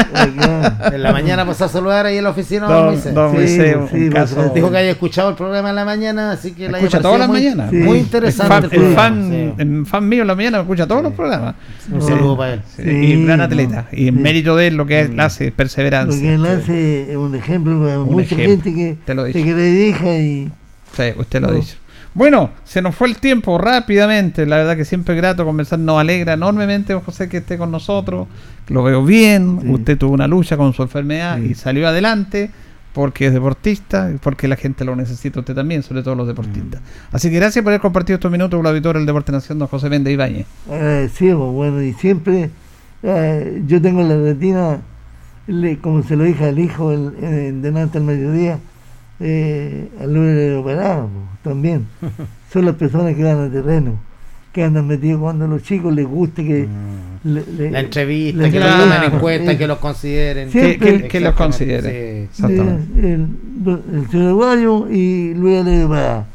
Speaker 3: en la mañana pasó a saludar ahí en la oficina don, Moisés. Moisés Dijo que haya escuchado el programa en la mañana, así que
Speaker 1: la escucha todas las mañanas.
Speaker 3: Muy interesante.
Speaker 1: El fan, fan, mío en la mañana escucha todos los programas.
Speaker 3: Un saludo para él.
Speaker 1: y gran atleta. Y en mérito de él lo que él hace, perseverancia.
Speaker 2: Lo que él hace es un ejemplo para mucha gente que, te lo que le deja y
Speaker 1: Sí, usted lo ha dicho. Bueno, se nos fue el tiempo rápidamente. La verdad que siempre es grato conversar. Nos alegra enormemente, José, que esté con nosotros. Lo veo bien. Usted tuvo una lucha con su enfermedad y salió adelante porque es deportista y porque la gente lo necesita usted también, sobre todo los deportistas. Mm. Así que gracias por haber compartido estos minutos con la auditorio del Deporte Nación, don José Méndez Ibáñez.
Speaker 2: Eh, sí, pues, bueno, y siempre eh, yo tengo la retina, como se lo dije al hijo el, el, delante al mediodía, eh, al operado también. Son las personas que van al terreno, que andan metidos cuando a los chicos les guste que...
Speaker 3: Mm. la entrevista, que lo tomen en cuenta, que los consideren.
Speaker 1: que, los consideren.
Speaker 2: el, el, y Luis de Parada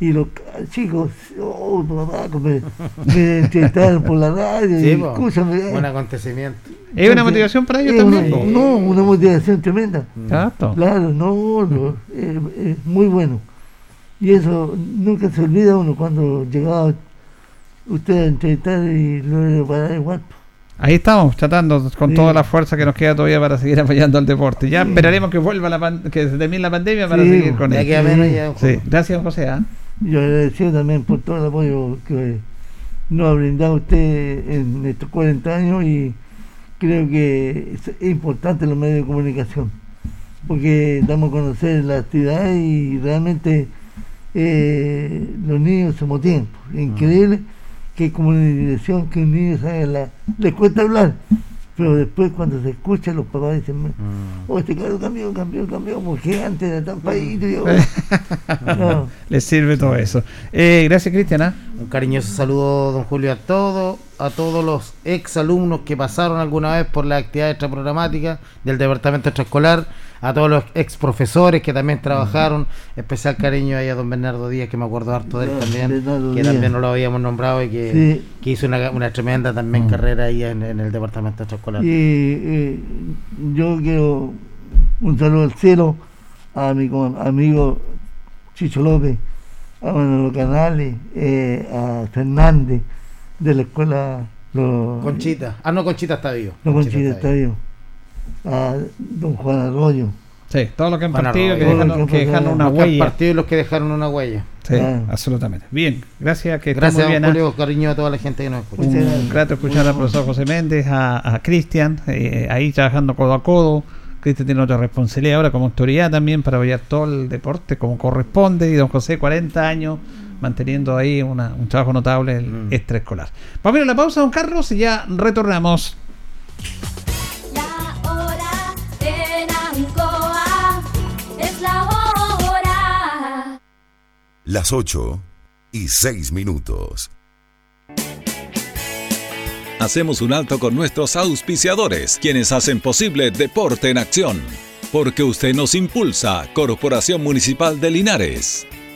Speaker 2: y los chicos, oh, papá, me, me entrevistaron por la radio, y, escúchame.
Speaker 3: Un acontecimiento.
Speaker 1: ¿Es una motivación para ellos también?
Speaker 2: no, una motivación tremenda. Claro, no, no es, muy bueno. Y eso nunca se olvida uno cuando llegaba usted a entrevistar y luego para igual.
Speaker 1: Ahí estamos, tratando con toda la fuerza que nos queda todavía para seguir apoyando al deporte. Ya esperaremos que vuelva la que se termine la pandemia para seguir con él. Gracias, José. ¿ah?
Speaker 2: Yo agradecido también por todo el apoyo que nos ha brindado usted en estos 40 años y creo que es importante los medios de comunicación porque damos a conocer la actividad y realmente eh, los niños se motivan. Increíble que como una dirección que un niño sabe la, le cuesta hablar pero después cuando se escucha los papás dicen, mm. oh, este carro cambió, cambió, cambió, porque antes era tan país.
Speaker 1: no. Les sirve todo eso. Eh, gracias, Cristiana.
Speaker 3: Un cariñoso saludo, don Julio, a todos, a todos los ex alumnos que pasaron alguna vez por la actividad extraprogramática del departamento extraescolar a todos los ex profesores que también trabajaron, especial cariño ahí a don Bernardo Díaz, que me acuerdo harto de él también, que también no lo habíamos nombrado y que, hizo una, tremenda también mm. carrera ahí en, el departamento extraescolar.
Speaker 2: Y yo quiero un saludo al cielo a mi amigo Chicho López, a Manolo Canales, eh, a Fernández de la escuela.
Speaker 3: Conchita, ah no, Conchita está vivo.
Speaker 2: No, Conchita, está vivo a don Juan Arroyo.
Speaker 1: Sí, todos los que han partido, que, dejaron, que dejaron una huella.
Speaker 3: partido los que dejaron una huella.
Speaker 1: Sí, absolutamente. Bien, gracias. Que
Speaker 3: gracias,
Speaker 1: bien,
Speaker 3: Julio, cariño a toda la gente que nos escucha.
Speaker 1: Un grato escuchar al profesor José Méndez, a, a Cristian, eh, ahí trabajando codo a codo. Cristian tiene otra responsabilidad ahora como autoridad también para apoyar todo el deporte como corresponde. Y don José, 40 años, manteniendo ahí una, un trabajo notable el mm. extraescolar. Vamos a ir a la pausa, don Carlos, y ya retornamos.
Speaker 4: las 8 y 6 minutos. Hacemos un alto con nuestros auspiciadores, quienes hacen posible Deporte en Acción. Porque usted nos impulsa, Corporación Municipal de Linares.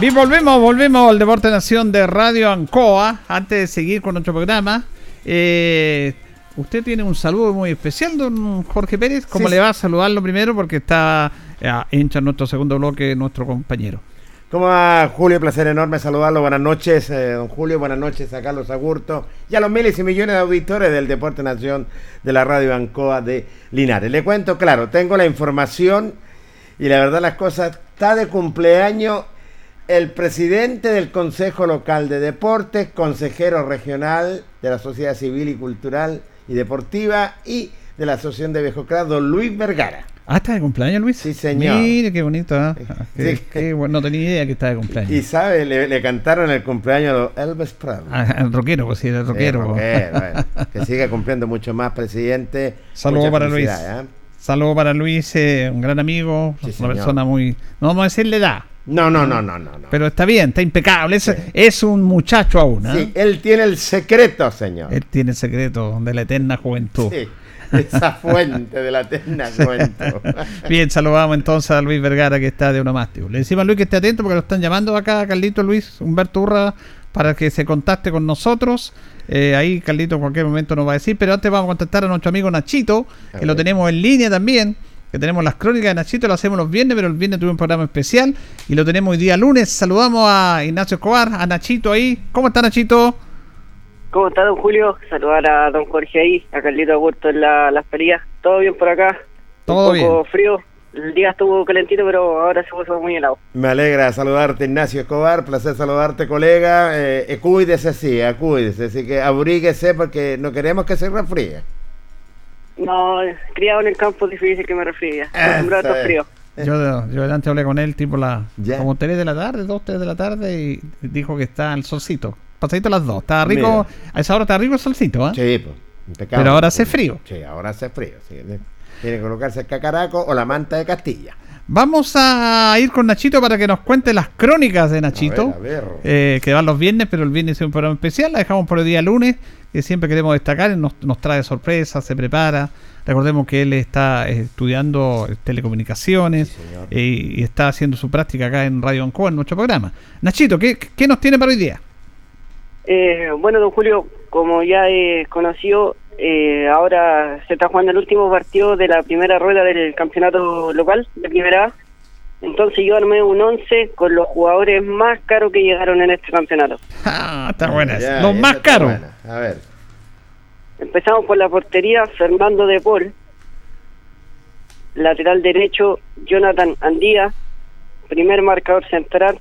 Speaker 1: Bien, volvemos, volvemos al Deporte Nación de Radio Ancoa. Antes de seguir con nuestro programa, eh, usted tiene un saludo muy especial, don Jorge Pérez. ¿Cómo
Speaker 5: Sí,
Speaker 1: le va a saludarlo primero? Porque está hincha en nuestro segundo bloque nuestro compañero.
Speaker 5: ¿Cómo va, Julio? Placer enorme saludarlo. Buenas noches, eh, don Julio. Buenas noches a Carlos Agurto y a los miles y millones de auditores del Deporte Nación de la Radio Ancoa de Linares. Le cuento, claro, tengo la información y la verdad las cosas, está de cumpleaños el presidente del Consejo Local de Deportes, consejero regional de la Sociedad Civil y Cultural y Deportiva y de la Asociación de Viejocras, don Luis Vergara.
Speaker 1: Ah, ¿está de cumpleaños, Luis?
Speaker 5: Sí, señor.
Speaker 1: Mire, qué bonito. Qué-
Speaker 5: Sí.
Speaker 1: qué bueno, no tenía idea que estaba de cumpleaños.
Speaker 5: Y sabe, le, le cantaron el cumpleaños a Elvis Presley.
Speaker 1: Ah, el rockero, pues sí, el rockero.
Speaker 5: Bueno. que siga cumpliendo mucho más, presidente.
Speaker 1: Saludos para Luis.
Speaker 5: ¿eh?
Speaker 1: Saludos para Luis, eh, un gran amigo,
Speaker 5: Sí,
Speaker 1: una
Speaker 5: señor.
Speaker 1: persona muy... No vamos a decirle edad,
Speaker 5: No, no, no, no, no.
Speaker 1: pero está bien, está impecable. Es, es un muchacho aún, ¿ah?
Speaker 5: Sí, él tiene el secreto, señor.
Speaker 1: Él tiene el secreto de la eterna juventud.
Speaker 5: Sí, esa fuente de la eterna cuento.
Speaker 1: Bien, saludamos entonces a Luis Vergara que está de onomástico. Le decimos a Luis que esté atento porque lo están llamando acá, Carlito Luis Humberto Urra, para que se contacte con nosotros. Eh, ahí Carlito en cualquier momento nos va a decir, pero antes vamos a contactar a nuestro amigo Nachito,
Speaker 5: A
Speaker 1: que lo tenemos en línea también. Que tenemos las crónicas de Nachito, lo hacemos los viernes, pero el viernes tuve un programa especial y lo tenemos hoy día lunes. Saludamos a Ignacio Escobar, a Nachito ahí. ¿Cómo está Nachito?
Speaker 6: ¿Cómo está, don Julio? Saludar a don Jorge ahí, a Carlito Augusto en la, las ferias. ¿Todo bien por acá?
Speaker 1: Todo
Speaker 6: Un poco
Speaker 1: bien.
Speaker 6: frío. El día estuvo calentito, pero ahora se puso muy helado.
Speaker 5: Me alegra saludarte, Ignacio Escobar. Placer saludarte, colega. Eh, eh, cuídese, sí, eh, cuídese. Así que abríguese porque no queremos que se resfríe.
Speaker 6: No, criado en el campo es difícil que me resfríe. Acostumbrado a
Speaker 5: Eso
Speaker 6: estos
Speaker 5: es.
Speaker 6: fríos.
Speaker 1: Yo, yo antes hablé con él tipo la como 3 de la tarde, 2, 3 de la tarde y dijo que está el solcito. Pasadito a las 2. Está rico, a esa hora está rico el solcito, ¿ah?
Speaker 5: Sí, pues. impecable.
Speaker 1: Pero ahora hace frío.
Speaker 5: Sí, ahora hace frío. sí. Tiene que colocarse el cacaraco o la manta de Castilla.
Speaker 1: Vamos a ir con Nachito para que nos cuente las crónicas de Nachito.
Speaker 5: A ver, a ver.
Speaker 1: eh, que van los viernes, pero el viernes es un programa especial. La dejamos por el día lunes, que siempre queremos destacar. Nos, nos trae sorpresas, se prepara. Recordemos que él está eh, estudiando eh, telecomunicaciones
Speaker 5: Sí,
Speaker 1: eh, y está haciendo su práctica acá en Radio Ancoa, en nuestro programa. Nachito, ¿qué, qué nos tiene para hoy día?
Speaker 6: Eh, bueno, don Julio, como ya he conocido, eh, ahora se está jugando el último partido de la primera rueda del campeonato local de primera A. Entonces yo armé un 11 con los jugadores más caros que llegaron en este campeonato.
Speaker 1: Ah, está buena.
Speaker 5: Ya,
Speaker 1: Los más caros.
Speaker 5: A ver.
Speaker 6: Empezamos por la portería, Fernando de Paul. Lateral derecho, Jonathan Andía. Primer marcador central,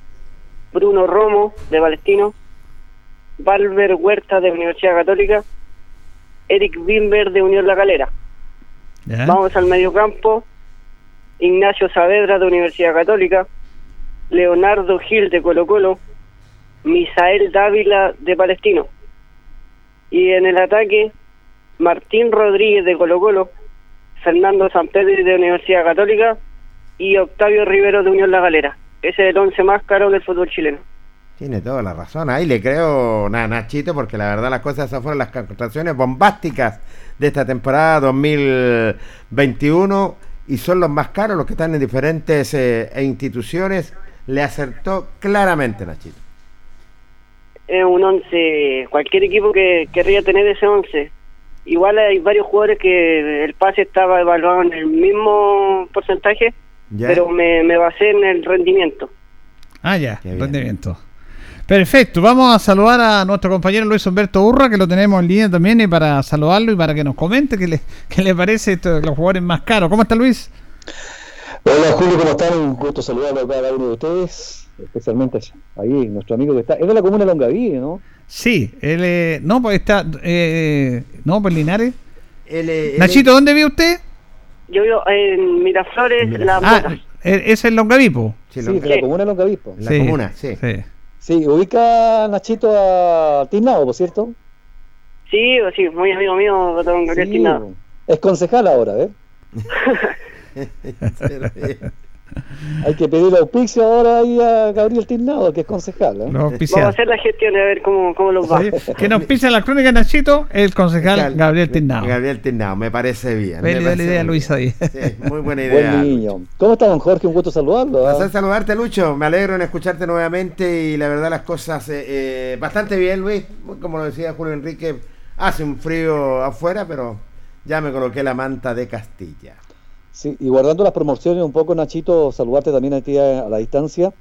Speaker 6: Bruno Romo, de Palestino. Valver Huerta, de Universidad Católica. Eric Bimber, de Unión La Calera.
Speaker 1: Ya.
Speaker 6: Vamos al mediocampo. Ignacio Saavedra, de Universidad Católica. Leonardo Gil, de Colo Colo. Misael Dávila, de Palestino. Y en el ataque, Martín Rodríguez, de Colo Colo. Fernando Sampedri, de Universidad Católica. Y Octavio Rivero, de Unión La Galera. Ese es el once más caro del fútbol chileno.
Speaker 5: Tiene toda la razón. Ahí le creo a Nachito porque la verdad las cosas esas fueron las contrataciones bombásticas de esta temporada 2021 y son los más caros los que están en diferentes eh, instituciones. Le acertó claramente Nachito.
Speaker 6: es un 11, cualquier equipo que querría tener ese 11. Igual hay varios jugadores que el pase estaba evaluado en el mismo porcentaje, pero me, me basé en el rendimiento.
Speaker 1: Ah, ya, rendimiento. Perfecto, vamos a saludar a nuestro compañero Luis Humberto Urra, que lo tenemos en línea también, y para saludarlo y para que nos comente qué le, qué le parece esto, los jugadores más caros. ¿Cómo está Luis?
Speaker 7: Hola Julio, ¿cómo están? Un gusto saludarlo a cada uno de ustedes, especialmente ahí, nuestro amigo que está. Es de la comuna de Longaví, ¿no?
Speaker 1: Sí, él, eh, no, pues está, eh, no, pues Linares.
Speaker 5: Él, él-
Speaker 1: Nachito, ¿dónde vive usted?
Speaker 6: Yo vivo en Miraflores, La
Speaker 1: Ah, eh, es el Longavipo.
Speaker 5: Sí,
Speaker 7: Sí, de la comuna de
Speaker 5: la comuna, sí.
Speaker 1: sí.
Speaker 7: Sí, ubica Nachito a Tinao, ¿por cierto?
Speaker 6: Sí, sí, muy amigo mío, Gabriel
Speaker 7: Sí,
Speaker 6: Tinado.
Speaker 7: Es concejal ahora, ¿eh? Hay que pedirle auspicio ahora ahí a Gabriel Tinao, que es concejal, ¿eh?
Speaker 6: Vamos a hacer la gestión a ver cómo, cómo los va.
Speaker 1: Que nos pisa la crónica Nachito, el concejal Gabriel Tinnao.
Speaker 5: Gabriel Tinnao, me parece bien. me
Speaker 1: Ven,
Speaker 5: parece
Speaker 1: la idea,
Speaker 5: muy
Speaker 1: Luis, ahí.
Speaker 5: bien. Sí, muy buena idea.
Speaker 7: Buen niño. ¿Cómo está, don Jorge? Un gusto saludarlo. ¿ah?
Speaker 5: Placer saludarte, Lucho. Me alegro en escucharte nuevamente y la verdad las cosas eh, eh, bastante bien, Luis. Como lo decía Julio Enrique, hace un frío afuera, pero ya me coloqué la manta de Castilla.
Speaker 7: Sí, y guardando las promociones un poco, Nachito, saludarte también a ti a, a la distancia,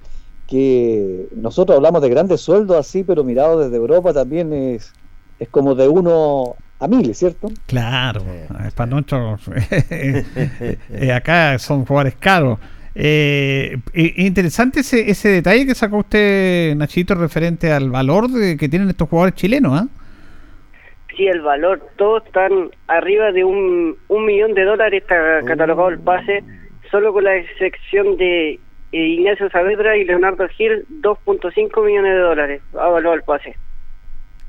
Speaker 7: que nosotros hablamos de grandes sueldos así, pero mirado desde Europa también es, es como de uno a mil, ¿cierto?
Speaker 1: Claro, es para nosotros. eh, acá son jugadores caros. Eh, eh, interesante ese, ese detalle que sacó usted, Nachito, referente al valor de, que tienen estos jugadores chilenos. ¿ah?
Speaker 6: Sí, el valor, todos están arriba de un, un millón de dólares, está catalogado el pase, solo con la excepción de eh, Ignacio Saavedra y Leonardo Gil, 2.5 millones de dólares ha evaluado el pase.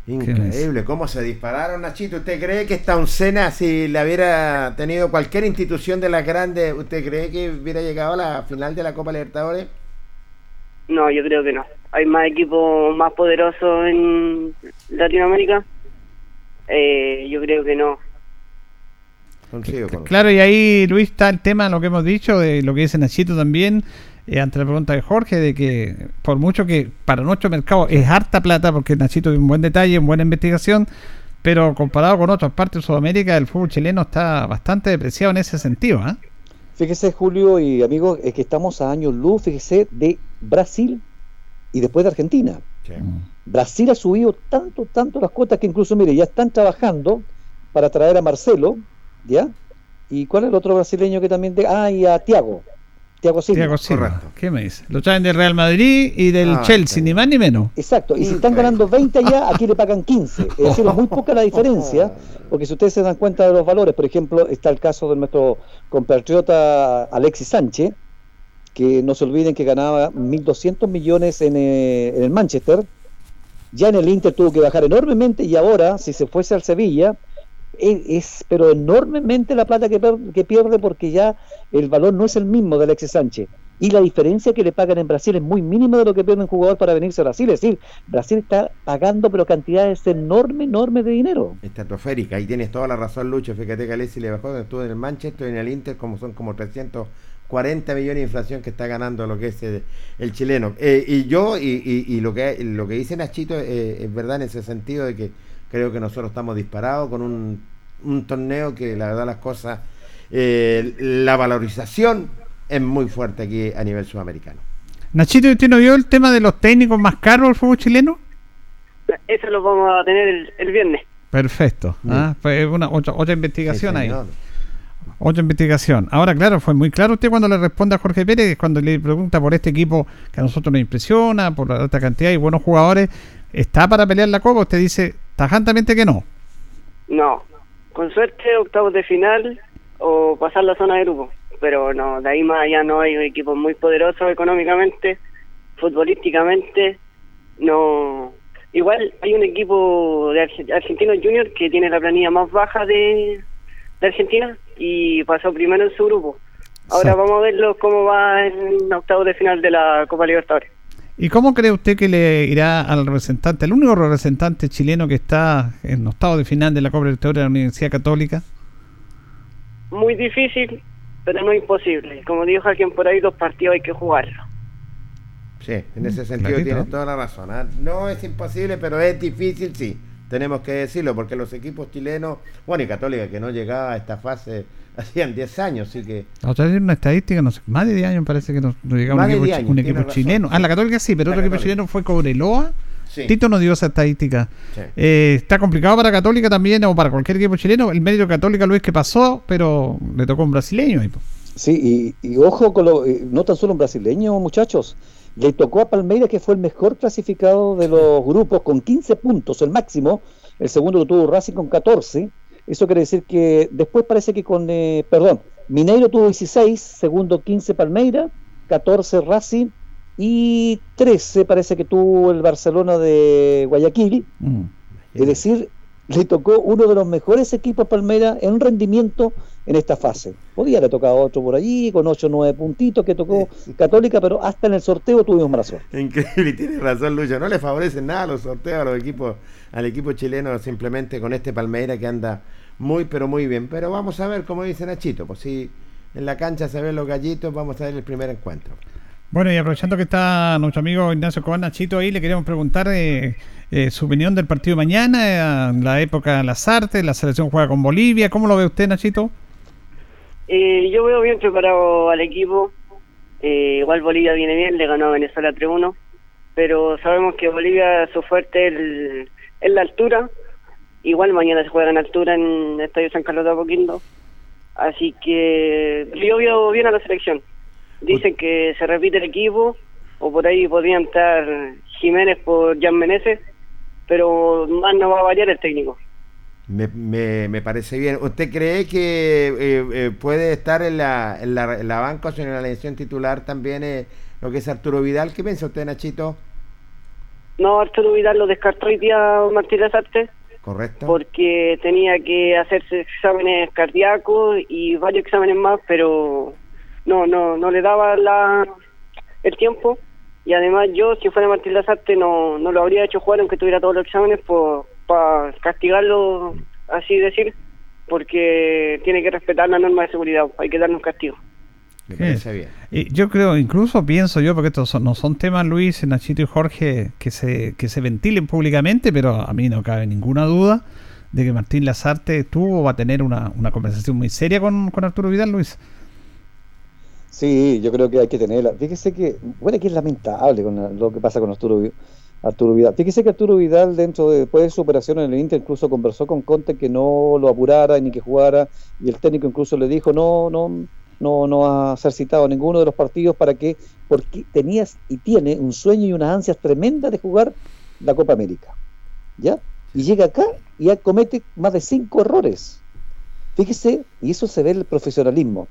Speaker 5: Increíble, cómo se dispararon, Nachito. ¿Usted cree que esta oncena, si la hubiera tenido cualquier institución de las grandes, ¿usted cree que hubiera llegado a la final de la Copa Libertadores?
Speaker 6: No, yo creo que no. Hay más equipos más poderosos en Latinoamérica. Eh, yo creo que no.
Speaker 1: Claro, y ahí, Luis, está el tema, lo que hemos dicho, de lo que dice Nachito también, eh, ante la pregunta de Jorge, de que por mucho que para nuestro mercado es harta plata, porque Nachito tiene un buen detalle, una buena investigación, pero comparado con otras partes de Sudamérica, el fútbol chileno está bastante depreciado en ese sentido. ¿ah?
Speaker 7: Fíjese, Julio y amigos, es que estamos a años luz, fíjese, de Brasil y después de Argentina. Brasil ha subido tanto, tanto las cuotas que incluso, mire, ya están trabajando para traer a Marcelo, ¿ya? ¿Y cuál es el otro brasileño que también... De... Ah, y a Tiago. Tiago Silva.
Speaker 1: Thiago Silva. ¿Qué me dice? Lo traen del Real Madrid y del
Speaker 7: Ah,
Speaker 1: Chelsea, ni más ni menos.
Speaker 7: Exacto, y si están ganando 20 allá, aquí le pagan 15. Es decir, es muy poca la diferencia, porque si ustedes se dan cuenta de los valores, por ejemplo, está el caso de nuestro compatriota Alexis Sánchez, que no se olviden que ganaba 1.200 millones en, eh, en el Manchester, ya en el Inter tuvo que bajar enormemente y ahora, si se fuese al Sevilla, es, es- pero enormemente la plata que, pierde porque ya el valor no es el mismo de Alexis Sánchez. Y la diferencia que le pagan en Brasil es muy mínima de lo que pierde un jugador para venirse a Brasil. Es decir, Brasil está pagando pero cantidades enormes, enormes de dinero.
Speaker 5: Estratosférica, ahí tienes toda la razón, Lucho. Fíjate que Alexis le bajó estuvo en el Manchester y en el Inter, como son como 340 millones de inflación que está ganando lo que es el, el chileno. Eh, y yo, y, y- y lo que lo que dice Nachito eh, es verdad en ese sentido de que creo que nosotros estamos disparados con un, un torneo que la verdad las cosas, eh, la valorización es muy fuerte aquí a nivel sudamericano.
Speaker 1: Nachito, ¿usted no vio el tema de los técnicos más caros del fútbol chileno?
Speaker 6: Eso lo vamos a tener el, el viernes.
Speaker 1: Perfecto.
Speaker 5: Bien.
Speaker 1: Ah, Fue una, otra, otra investigación
Speaker 5: Sí,
Speaker 1: ahí. Otra investigación. Ahora, claro, fue muy claro usted cuando le responde a Jorge Pérez, cuando le pregunta por este equipo que a nosotros nos impresiona, por la alta cantidad y buenos jugadores, ¿está para pelear la Copa? Usted dice tajantemente que no.
Speaker 6: No. Con suerte, octavos de final o pasar la zona de grupo. Pero no, de ahí más allá no hay equipos muy poderosos económicamente, futbolísticamente. No. Igual hay un equipo de Arge- Argentinos Junior que tiene la planilla más baja de Argentina y pasó primero en su grupo. Ahora
Speaker 1: Exacto.
Speaker 6: vamos a verlo cómo va en octavos de final de la Copa Libertadores.
Speaker 1: ¿Y cómo cree usted que le irá al representante, el único representante chileno que está en octavo de final de la Copa Libertadores de la Universidad Católica?
Speaker 6: Muy difícil, pero no imposible. Como dijo alguien por ahí, los partidos hay que jugarlos.
Speaker 5: Sí, en ese sentido
Speaker 1: clarito,
Speaker 5: toda la razón. ¿ah? No es imposible, pero es difícil, sí. Tenemos que decirlo, porque los equipos chilenos, bueno, y Católica que no llegaba a esta fase hacían 10 años, así que...
Speaker 1: Otra vez una estadística, no sé, más de 10 años parece que no, llegaba un equipo, un equipo chileno. Ah, la Católica sí, pero otro equipo chileno fue Cobreloa. Tito nos dio esa estadística. Eh, está complicado para Católica también, o para cualquier equipo chileno. El medio Católica Luis que pasó, pero le tocó un brasileño.
Speaker 7: Sí, y, ojo con lo, eh, no tan solo un brasileño, muchachos. Le tocó a Palmeiras, que fue el mejor clasificado de los grupos, con 15 puntos, el máximo. El segundo lo tuvo Racing con 14. Eso quiere decir que después parece que con, eh, perdón, Mineiro tuvo 16, segundo 15 Palmeiras, 14 Racing y 13 parece que tuvo el Barcelona de Guayaquil. Mm. Es decir, le tocó uno de los mejores equipos Palmeiras en rendimiento en esta fase. Podía le tocar otro por allí, con 8 o 9 puntitos que tocó Católica, pero hasta en el sorteo tuvimos mala suerte.
Speaker 5: Increíble, tiene razón Lucho, no le favorecen nada los sorteos a los equipos, al equipo chileno simplemente con este Palmeira que anda muy pero muy bien. Pero vamos a ver, como dice Nachito, pues si en la cancha se ven los gallitos, vamos a ver el primer encuentro.
Speaker 1: Bueno, y aprovechando que está nuestro amigo Ignacio Cobán Nachito ahí, le queríamos preguntar eh, eh, su opinión del partido de mañana, en la época de las artes, la selección juega con Bolivia, ¿cómo lo ve usted, Nachito?
Speaker 6: Eh, yo veo bien preparado al equipo. Eh, igual Bolivia viene bien, le ganó a Venezuela 3-1. Pero sabemos que Bolivia su fuerte es la altura. Igual mañana se juega en altura en el Estadio San Carlos de Apoquindo. Así que yo veo bien a la selección. Dicen que se repite el equipo, o por ahí podrían estar Jiménez por Jan Meneses, pero más no va a variar el técnico.
Speaker 5: Me, me, parece bien. ¿Usted cree que eh, eh, puede estar en la, en la, en la banca o en la elección titular también eh, lo que es Arturo Vidal? ¿Qué piensa usted, Nachito?
Speaker 6: No, Arturo Vidal lo descartó hoy día Martín Lazarte.
Speaker 5: Correcto.
Speaker 6: Porque tenía que hacerse exámenes cardíacos y varios exámenes más, pero no, no, no le daba la, el tiempo. Y además yo, si fuera Martín Lazarte, no, no lo habría hecho jugar aunque tuviera todos los exámenes por para castigarlo, así decir, porque tiene que respetar la norma de seguridad, hay que darnos castigo.
Speaker 1: Y yo creo, incluso pienso yo, porque estos no son temas, Luis, Nachito y Jorge, que se, que se ventilen públicamente, pero a mí no cabe ninguna duda de que Martín Lazarte tuvo va a tener una, una conversación muy seria con, con Arturo Vidal, Luis.
Speaker 7: Sí, yo creo que hay que tenerla. Fíjese que, bueno, que es lamentable con lo que pasa con Arturo Vidal Arturo Vidal. Fíjese que Arturo Vidal, dentro de, después de su operación en el Inter, incluso conversó con Conte que no lo apurara ni que jugara, y el técnico incluso le dijo no, no, no, no va a ser citado a ninguno de los partidos para que, porque tenías y tiene un sueño y unas ansias tremendas de jugar la Copa América. ¿Ya? Y llega acá y comete más de cinco errores. Fíjese, y eso se ve el profesionalismo.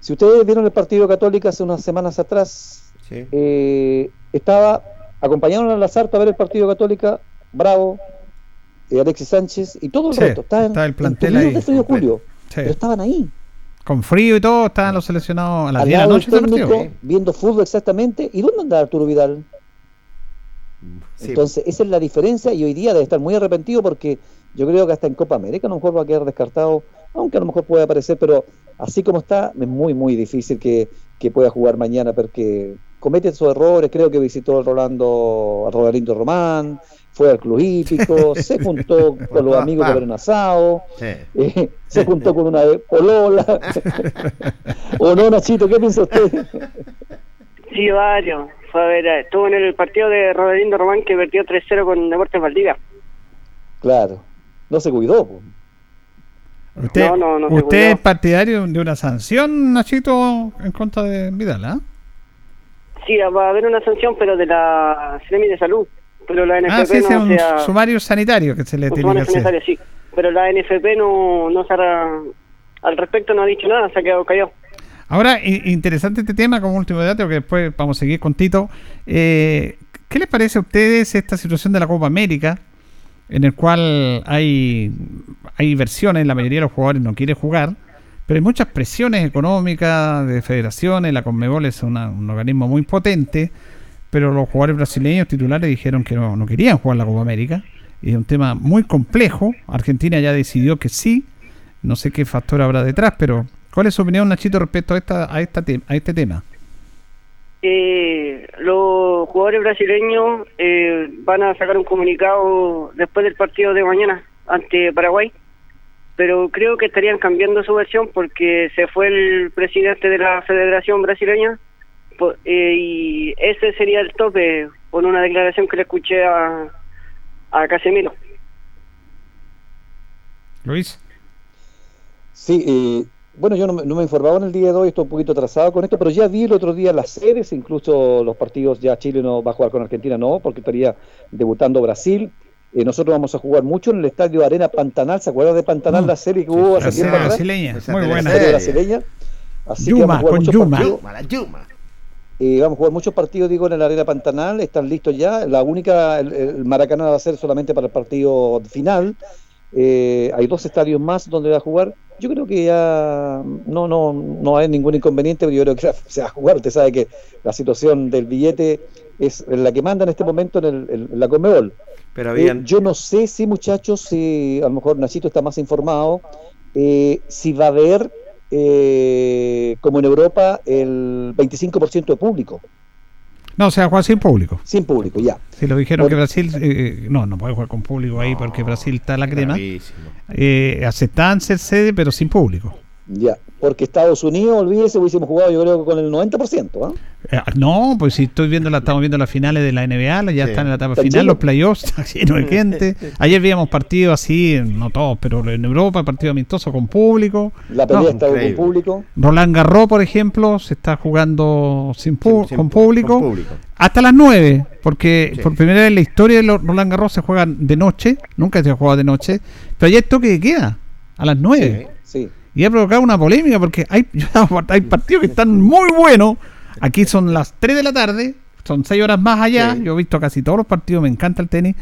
Speaker 7: Si ustedes vieron el partido católico hace unas semanas atrás, eh, estaba acompañaron a Lazarto a ver el partido Católica, Bravo, eh, Alexis Sánchez y todo el resto.
Speaker 1: Estaban el plantel ahí.
Speaker 7: de frío julio, pero estaban ahí.
Speaker 1: Con frío y todo, estaban los seleccionados a las 10 de la noche.
Speaker 7: Técnico, viendo fútbol exactamente. ¿Y dónde anda Arturo Vidal? Entonces, esa es la diferencia y hoy día debe estar muy arrepentido porque yo creo que hasta en Copa América a lo mejor va a quedar descartado, aunque a lo mejor puede aparecer, pero así como está, es muy, muy difícil que, que pueda jugar mañana porque comete esos errores, creo que visitó a Rolando, a Rodalindo Román, fue al club hípico, se juntó con los amigos de un asado, eh, se juntó con una polola. ¿O no, Nachito? ¿Qué piensa usted?
Speaker 6: Sí, varios. Fue a ver, estuvo en el partido de Rodalindo Román que vertió 3-0 con Deportes Valdivia.
Speaker 7: Claro, no se cuidó.
Speaker 1: ¿Usted, no, no, ¿usted es partidario de una sanción, Nachito, en contra de Vidal? ¿ah?
Speaker 6: Sí, va a haber una sanción, pero de la CEMI de Salud. Pero la NFP
Speaker 1: ah, sí, no un sumario sanitario que se le tiene que hacer.
Speaker 6: sí. Pero la NFP no, no se al respecto no ha dicho nada, se ha quedado callado.
Speaker 1: Ahora, interesante este tema como último dato, que después vamos a seguir con Tito. Eh, ¿Qué les parece a ustedes esta situación de la Copa América, en el cual hay, hay versiones, la mayoría de los jugadores no quiere jugar, pero hay muchas presiones económicas de federaciones, la Conmebol es un organismo muy potente, pero los jugadores brasileños titulares dijeron que no, querían jugar la Copa América. Es un tema muy complejo. Argentina ya decidió que sí. No sé qué factor habrá detrás, pero ¿cuál es su opinión, Nachito, respecto a, esta, a, esta a este tema?
Speaker 6: eh, los jugadores brasileños eh, van a sacar un comunicado después del partido de mañana ante Paraguay, pero creo que estarían cambiando su versión porque se fue el presidente de la Federación Brasileña eh, y ese sería el tope con una declaración que le escuché a, a Casemiro.
Speaker 1: Luis.
Speaker 7: Sí, eh, bueno, yo no, me- no me informaba en el día de hoy, estoy un poquito atrasado con esto, pero ya vi el otro día las series, incluso los partidos, ya Chile no va a jugar con Argentina, no, porque estaría debutando Brasil. Eh, nosotros vamos a jugar mucho en el estadio Arena Pantanal, ¿se acuerdan de Pantanal,
Speaker 1: Mm.
Speaker 7: la serie que hubo hace
Speaker 1: La
Speaker 7: tiempo atrás?
Speaker 1: brasileña, muy buena.
Speaker 7: La brasileña. Así que
Speaker 1: Yuma,
Speaker 7: vamos a jugar
Speaker 1: con
Speaker 7: muchos
Speaker 1: Yuma.
Speaker 7: partidos.
Speaker 5: Yuma, la Yuma.
Speaker 7: Eh, vamos a jugar muchos partidos, digo, en el Arena Pantanal, están listos ya. La única, el, el Maracaná va a ser solamente para el partido final. Eh, hay dos estadios más donde va a jugar. Yo creo que ya no, no, no hay ningún inconveniente, pero yo creo que se va a jugar. Usted sabe que la situación del billete es la que manda en este momento en, el, en la Conmebol.
Speaker 5: Pero
Speaker 7: Eh, yo no sé si, muchachos, si a lo mejor Nachito está más informado, eh, si va a haber, eh, como en Europa, el 25% de público.
Speaker 1: No, se va a jugar sin público.
Speaker 7: Sin público, ya.
Speaker 1: Si lo dijeron que Brasil, eh, no, no puede jugar con público ahí porque Brasil está a la crema. Eh, aceptaban ser sede, pero sin público.
Speaker 7: Ya. Porque Estados Unidos, olvídese, hubiésemos jugado yo creo que con el 90%. ¿ah?
Speaker 1: Eh, no, pues si estoy viendo la, estamos viendo las finales de la NBA, ya
Speaker 5: Sí.
Speaker 1: están en la etapa final, los playoffs, está lleno de gente. Ayer veíamos partidos así, no todos, pero en Europa, partido amistoso con público.
Speaker 7: La pelea
Speaker 1: No,
Speaker 7: está con público.
Speaker 1: Roland Garros, por ejemplo, se está jugando sin, pu-
Speaker 5: Sin- sin
Speaker 1: con público.
Speaker 5: con público.
Speaker 1: Hasta las 9, porque
Speaker 5: Sí.
Speaker 1: por primera vez en la historia de los Roland Garros se juegan de noche, nunca se ha jugado de noche, pero ayer toque queda, a las 9.
Speaker 7: Sí.
Speaker 1: Y ha provocado una polémica porque hay, hay partidos que están muy buenos. Aquí son las 3 de la tarde, son 6 horas más allá.
Speaker 5: Sí.
Speaker 1: Yo he visto casi todos los partidos, me encanta el tenis.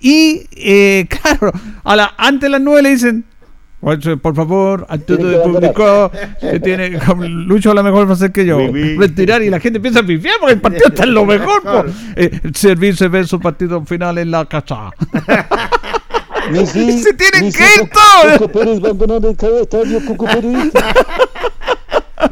Speaker 1: Y eh, claro, a la, antes de las 9 le dicen, "Pues, eh, por favor, de
Speaker 7: que abandonar".
Speaker 1: publicar, que tiene, Lucho a lo mejor ser que yo, retirar y la gente empieza a pifiar porque el partido está en lo mejor. Eh, servirse ver su partido final en la casa.
Speaker 7: Messi,
Speaker 1: Se tienen que ir todos.
Speaker 7: Coco Pérez va a abandonar el estadio, Coco Pérez.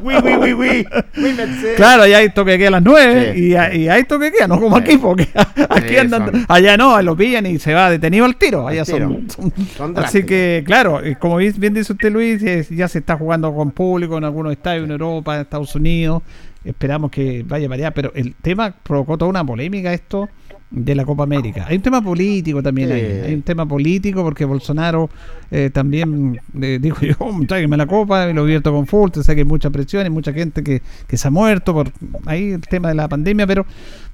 Speaker 5: Uy, uy, uy. Uy, Mercedes.
Speaker 1: Claro, allá hay toque queda a las 9
Speaker 5: Sí.
Speaker 1: y, y hay toque queda, no como
Speaker 5: Sí.
Speaker 1: aquí, porque aquí
Speaker 5: Sí,
Speaker 1: andan,
Speaker 5: son-
Speaker 1: allá no, lo pillan y se va detenido al tiro. Allá
Speaker 5: Al tiro.
Speaker 1: son, son-
Speaker 5: Son
Speaker 1: así
Speaker 5: drásticos.
Speaker 1: que, claro, como bien dice usted, Luis, eh, ya se está jugando con público en algunos estadios en Europa, en Estados Unidos. Esperamos que vaya para allá, pero el tema provocó toda una polémica esto de la Copa América. Hay un tema político también ahí. Hay un tema político porque Bolsonaro eh, también eh, dijo yo, tráigame la copa y lo vierto con full, te sé que hay mucha presión, hay mucha gente que, que se ha muerto por ahí el tema de la pandemia, pero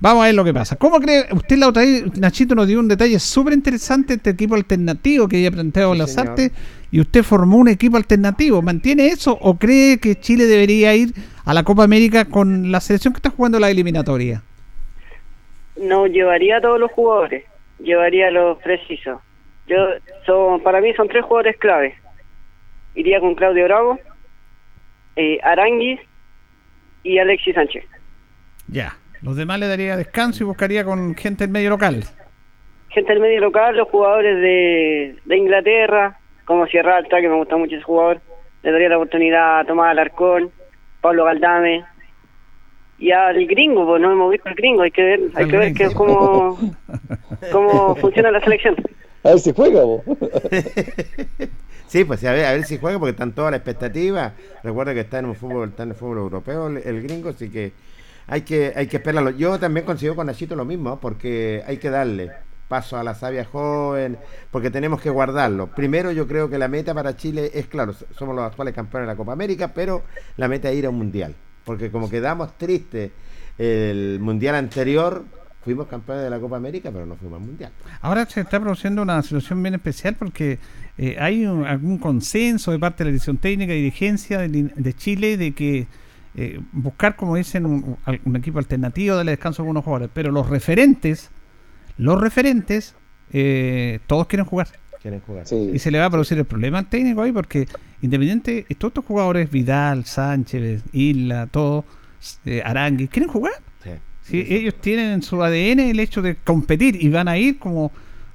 Speaker 1: vamos a ver lo que pasa. ¿Cómo cree usted la otra vez, Nachito nos dio un detalle súper interesante este equipo alternativo que había planteado
Speaker 5: Sí,
Speaker 1: las
Speaker 5: señor.
Speaker 1: artes y usted formó un equipo alternativo? ¿Mantiene eso o cree que Chile debería ir a la Copa América con la selección que está jugando la eliminatoria?
Speaker 6: No llevaría a todos los jugadores, llevaría a los precisos. Yo, son, para mí son tres jugadores clave. Iría con Claudio Bravo, eh, Aranguis y Alexis Sánchez.
Speaker 1: Ya. Los demás le daría descanso y buscaría con gente del medio local.
Speaker 6: Gente del medio local, los jugadores de, de Inglaterra, como Sierra Alta, que me gusta mucho ese jugador. Le daría la oportunidad a Tomás Alarcón, Pablo Galdame. Y al gringo, pues no hemos visto al gringo, hay que ver, hay que ver que cómo, cómo funciona la selección.
Speaker 7: A ver si juega, vos.
Speaker 5: Sí, pues a ver, a ver si juega porque están todas las expectativas. Recuerda que está en el fútbol, está en el fútbol europeo el, el gringo, así que hay que hay que esperarlo. Yo también consigo con Nachito lo mismo, porque hay que darle paso a la sabia joven, porque tenemos que guardarlo. Primero yo creo que la meta para Chile es claro, somos los actuales campeones de la Copa América, pero la meta es ir a un mundial, porque como quedamos tristes el mundial anterior, fuimos campeones de la Copa América, pero no fuimos al mundial.
Speaker 1: Ahora se está produciendo una situación bien especial porque eh, hay algún consenso de parte de la dirección técnica y dirigencia de, Chile de que eh, buscar, como dicen, un equipo alternativo, darle descanso a algunos jugadores. Pero los referentes, los referentes, eh, todos quieren jugar.
Speaker 5: Quieren jugar.
Speaker 7: Sí.
Speaker 1: Y se le va a producir el problema técnico ahí porque Independiente, todos estos jugadores, Vidal, Sánchez, Isla, todos, eh, Arangui, quieren jugar.
Speaker 5: Sí.
Speaker 1: Sí, ellos tienen en su ADN el hecho de competir y van a ir, como,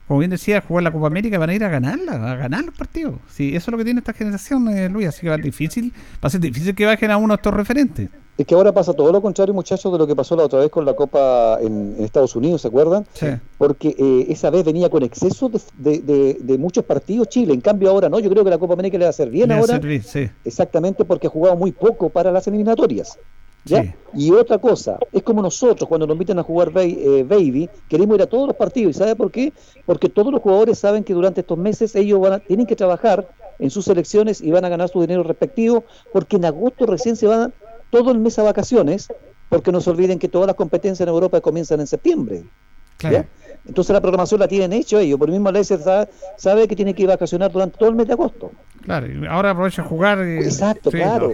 Speaker 1: como bien decía, a jugar la Copa América, van a ir a ganarla, a ganar los partidos. Sí, eso es lo que tiene esta generación, eh, Luis, así que va a, ser difícil, va a ser difícil que bajen a uno de estos referentes.
Speaker 7: Es que ahora pasa todo lo contrario, muchachos, de lo que pasó la otra vez con la Copa en, Estados Unidos, ¿se acuerdan?
Speaker 1: Sí.
Speaker 7: Porque eh, esa vez venía con exceso de, de, muchos partidos Chile. En cambio, ahora no. Yo creo que la Copa América le va a hacer bien ahora. sí. Exactamente, porque ha jugado muy poco para las eliminatorias. ¿Ya? Y otra cosa, es como nosotros cuando nos invitan a jugar eh, Baby, queremos ir a todos los partidos. ¿Y sabe por qué? Porque todos los jugadores saben que durante estos meses ellos van a, tienen que trabajar en sus selecciones y van a ganar su dinero respectivo, porque en agosto recién se van todo el mes a vacaciones, porque no se olviden que todas las competencias en Europa comienzan en septiembre. Entonces la programación la tienen hecho ellos, por el mismo Leicester sabe, sabe, que tiene que ir a vacacionar durante todo el mes de agosto.
Speaker 1: Claro, y ahora aprovecha a jugar.
Speaker 7: Exacto, claro.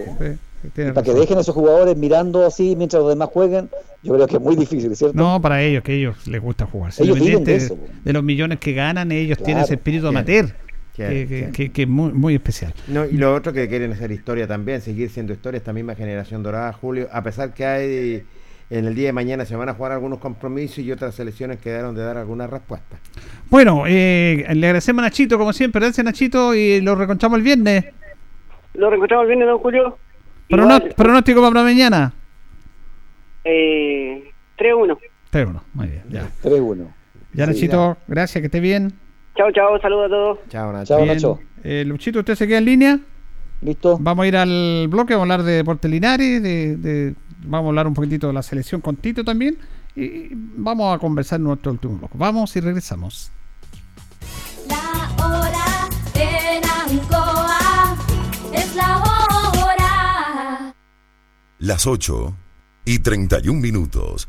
Speaker 7: para que dejen a esos jugadores mirando así mientras los demás jueguen, yo creo que es muy difícil, ¿cierto?
Speaker 1: No, para ellos, que ellos les gusta jugar.
Speaker 7: Ellos viven de, eso,
Speaker 1: de, los millones que ganan, ellos tienen ese espíritu amateur que, es muy, muy especial.
Speaker 5: No, y lo otro que quieren hacer historia también, seguir siendo historia, esta misma generación dorada, Julio, a pesar que hay en el día de mañana se van a jugar algunos compromisos y otras selecciones quedaron de dar alguna respuesta.
Speaker 1: Bueno, eh, le agradecemos a Nachito, como siempre, gracias Nachito, y lo reconchamos el viernes.
Speaker 6: Lo reconchamos el viernes, don Julio.
Speaker 1: ¿Pronóstico para mañana?
Speaker 6: Eh, 3-1.
Speaker 1: 3-1, muy bien. Ya.
Speaker 7: 3-1.
Speaker 1: Ya, Nachito, gracias, que esté bien.
Speaker 6: Chao, chao, saludos a todos.
Speaker 5: Chao, Nacho.
Speaker 7: Chao, Nacho.
Speaker 1: Eh, Luchito, ¿usted se queda en línea?
Speaker 7: Listo.
Speaker 1: Vamos a ir al bloque, vamos a hablar de Deportes Linares, de, vamos a hablar un poquitito de la selección con Tito también, y vamos a conversar en nuestro último bloque. Vamos y regresamos.
Speaker 8: La hora en Ancoa es la hora.
Speaker 9: Las 8 y 31 minutos.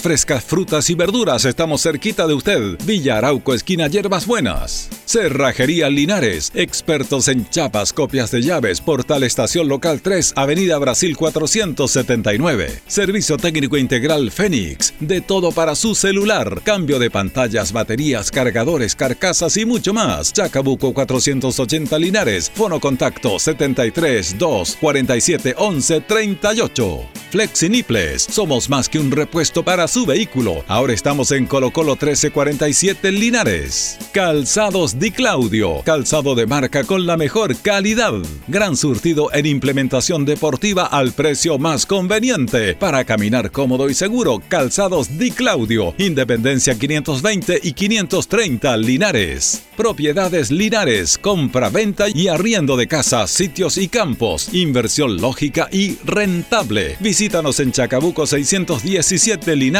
Speaker 4: frescas frutas y verduras, estamos cerquita de usted. Villa Arauco esquina Hierbas Buenas. Cerrajería Linares, expertos en chapas, copias de llaves, portal estación local 3, Avenida Brasil 479. Servicio técnico integral Fénix, de todo para su celular, cambio de pantallas, baterías, cargadores, carcasas y mucho más. Chacabuco 480 Linares, fono contacto 73 2 47 11 38. Flexiniples. Somos más que un repuesto para su vehículo. Ahora estamos en Colo Colo 1347 Linares. Calzados Di Claudio. Calzado de marca con la mejor calidad. Gran surtido en implementación deportiva al precio más conveniente. Para caminar cómodo y seguro, Calzados Di Claudio. Independencia 520 y 530 Linares. Propiedades Linares. Compra, venta y arriendo de casas, sitios y campos. Inversión lógica y rentable. Visítanos en Chacabuco 617 Linares.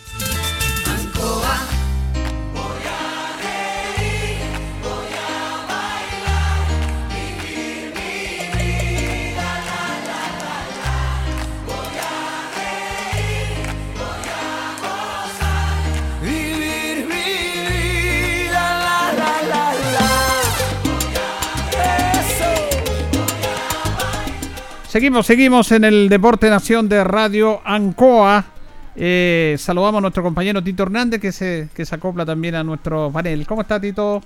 Speaker 1: Seguimos, seguimos en el Deporte Nación de Radio Ancoa. Eh, saludamos a nuestro compañero Tito Hernández que se, que se acopla también a nuestro panel. ¿Cómo está Tito?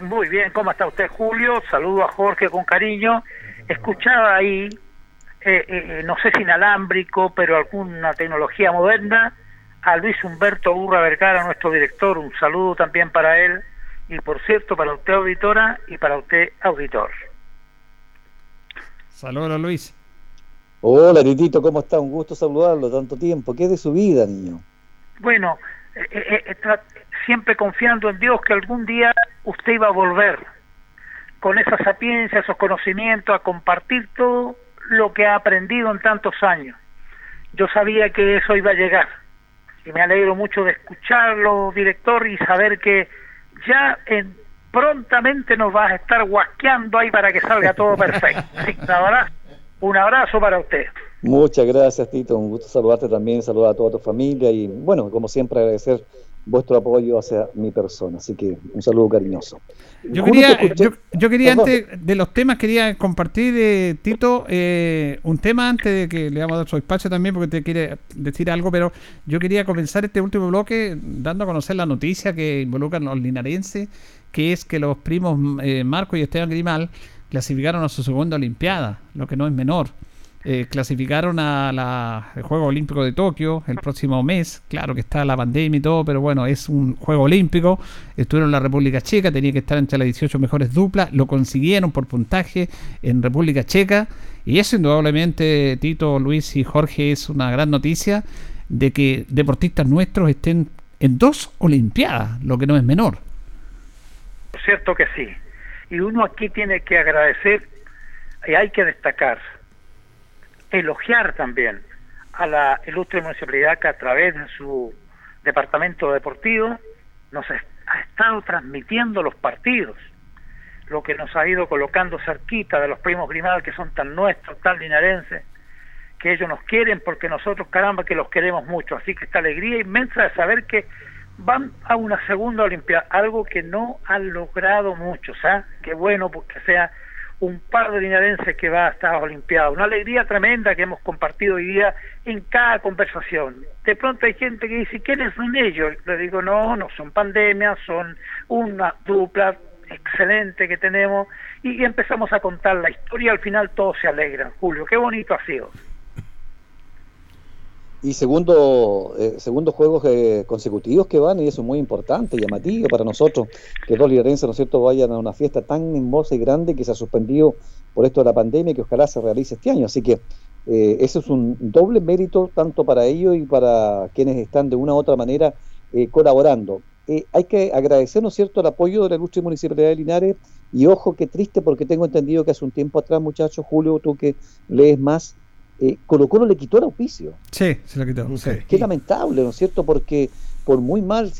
Speaker 10: Muy bien, ¿cómo está usted, Julio? Saludo a Jorge con cariño. Escuchaba ahí, eh, eh, no sé si inalámbrico, pero alguna tecnología moderna, a Luis Humberto Urra Vergara, nuestro director. Un saludo también para él. Y por cierto, para usted, auditora, y para usted, auditor.
Speaker 1: Saludos Luis.
Speaker 7: Hola, Titito, ¿cómo está? Un gusto saludarlo, tanto tiempo. ¿Qué es de su vida, niño?
Speaker 10: Bueno, eh, eh, eh, siempre confiando en Dios que algún día usted iba a volver con esa sapiencia, esos conocimientos, a compartir todo lo que ha aprendido en tantos años. Yo sabía que eso iba a llegar y me alegro mucho de escucharlo, director, y saber que ya en, prontamente nos vas a estar guasqueando ahí para que salga todo perfecto. Sí, un abrazo, un abrazo para usted.
Speaker 7: Muchas gracias, Tito. Un gusto saludarte también, saludar a toda tu familia y, bueno, como siempre, agradecer vuestro apoyo hacia mi persona. Así que un saludo cariñoso.
Speaker 1: Yo quería,
Speaker 7: escuché-
Speaker 1: yo, yo quería antes de los temas, quería compartir, eh, Tito, eh, un tema antes de que le damos su espacio también, porque te quiere decir algo, pero yo quería comenzar este último bloque dando a conocer la noticia que involucra a los linarenses, que es que los primos eh, Marco y Esteban Grimal clasificaron a su segunda Olimpiada, lo que no es menor. Eh, clasificaron a la Juego Olímpico de Tokio el próximo mes. Claro que está la pandemia y todo, pero bueno, es un Juego Olímpico. Estuvieron en la República Checa, tenía que estar entre las 18 mejores duplas. Lo consiguieron por puntaje en República Checa. Y eso, indudablemente, Tito, Luis y Jorge, es una gran noticia de que deportistas nuestros estén en dos Olimpiadas, lo que no es menor.
Speaker 10: Cierto que sí. Y uno aquí tiene que agradecer y hay que destacar, elogiar también a la ilustre municipalidad que a través de su departamento deportivo nos ha estado transmitiendo los partidos, lo que nos ha ido colocando cerquita de los primos Grimal que son tan nuestros, tan linarenses, que ellos nos quieren porque nosotros, caramba, que los queremos mucho. Así que esta alegría inmensa de saber que van a una segunda Olimpiada, algo que no han logrado muchos, ¿ah? Qué bueno porque sea un par de linarenses que va a estas Olimpiadas. Una alegría tremenda que hemos compartido hoy día en cada conversación. De pronto hay gente que dice, ¿quiénes son ellos? Le digo, no, no son pandemias, son una dupla excelente que tenemos y empezamos a contar la historia al final todos se alegran. Julio, qué bonito ha sido.
Speaker 7: Y segundo, eh, segundo juegos eh, consecutivos que van, y eso es muy importante, llamativo para nosotros, que dos linarenses, ¿no es cierto?, vayan a una fiesta tan hermosa y grande que se ha suspendido por esto de la pandemia que ojalá se realice este año. Así que eh, eso es un doble mérito tanto para ellos y para quienes están de una u otra manera eh, colaborando. Eh, hay que agradecer, ¿no es cierto?, el apoyo de la ilustre Municipalidad de Linares y ojo, qué triste porque tengo entendido que hace un tiempo atrás, muchachos, Julio, tú que lees más, eh, Colo Colo le quitó el auspicio.
Speaker 1: Sí, se lo quitó. sí.
Speaker 7: Qué lamentable, ¿no es cierto? Porque por muy mal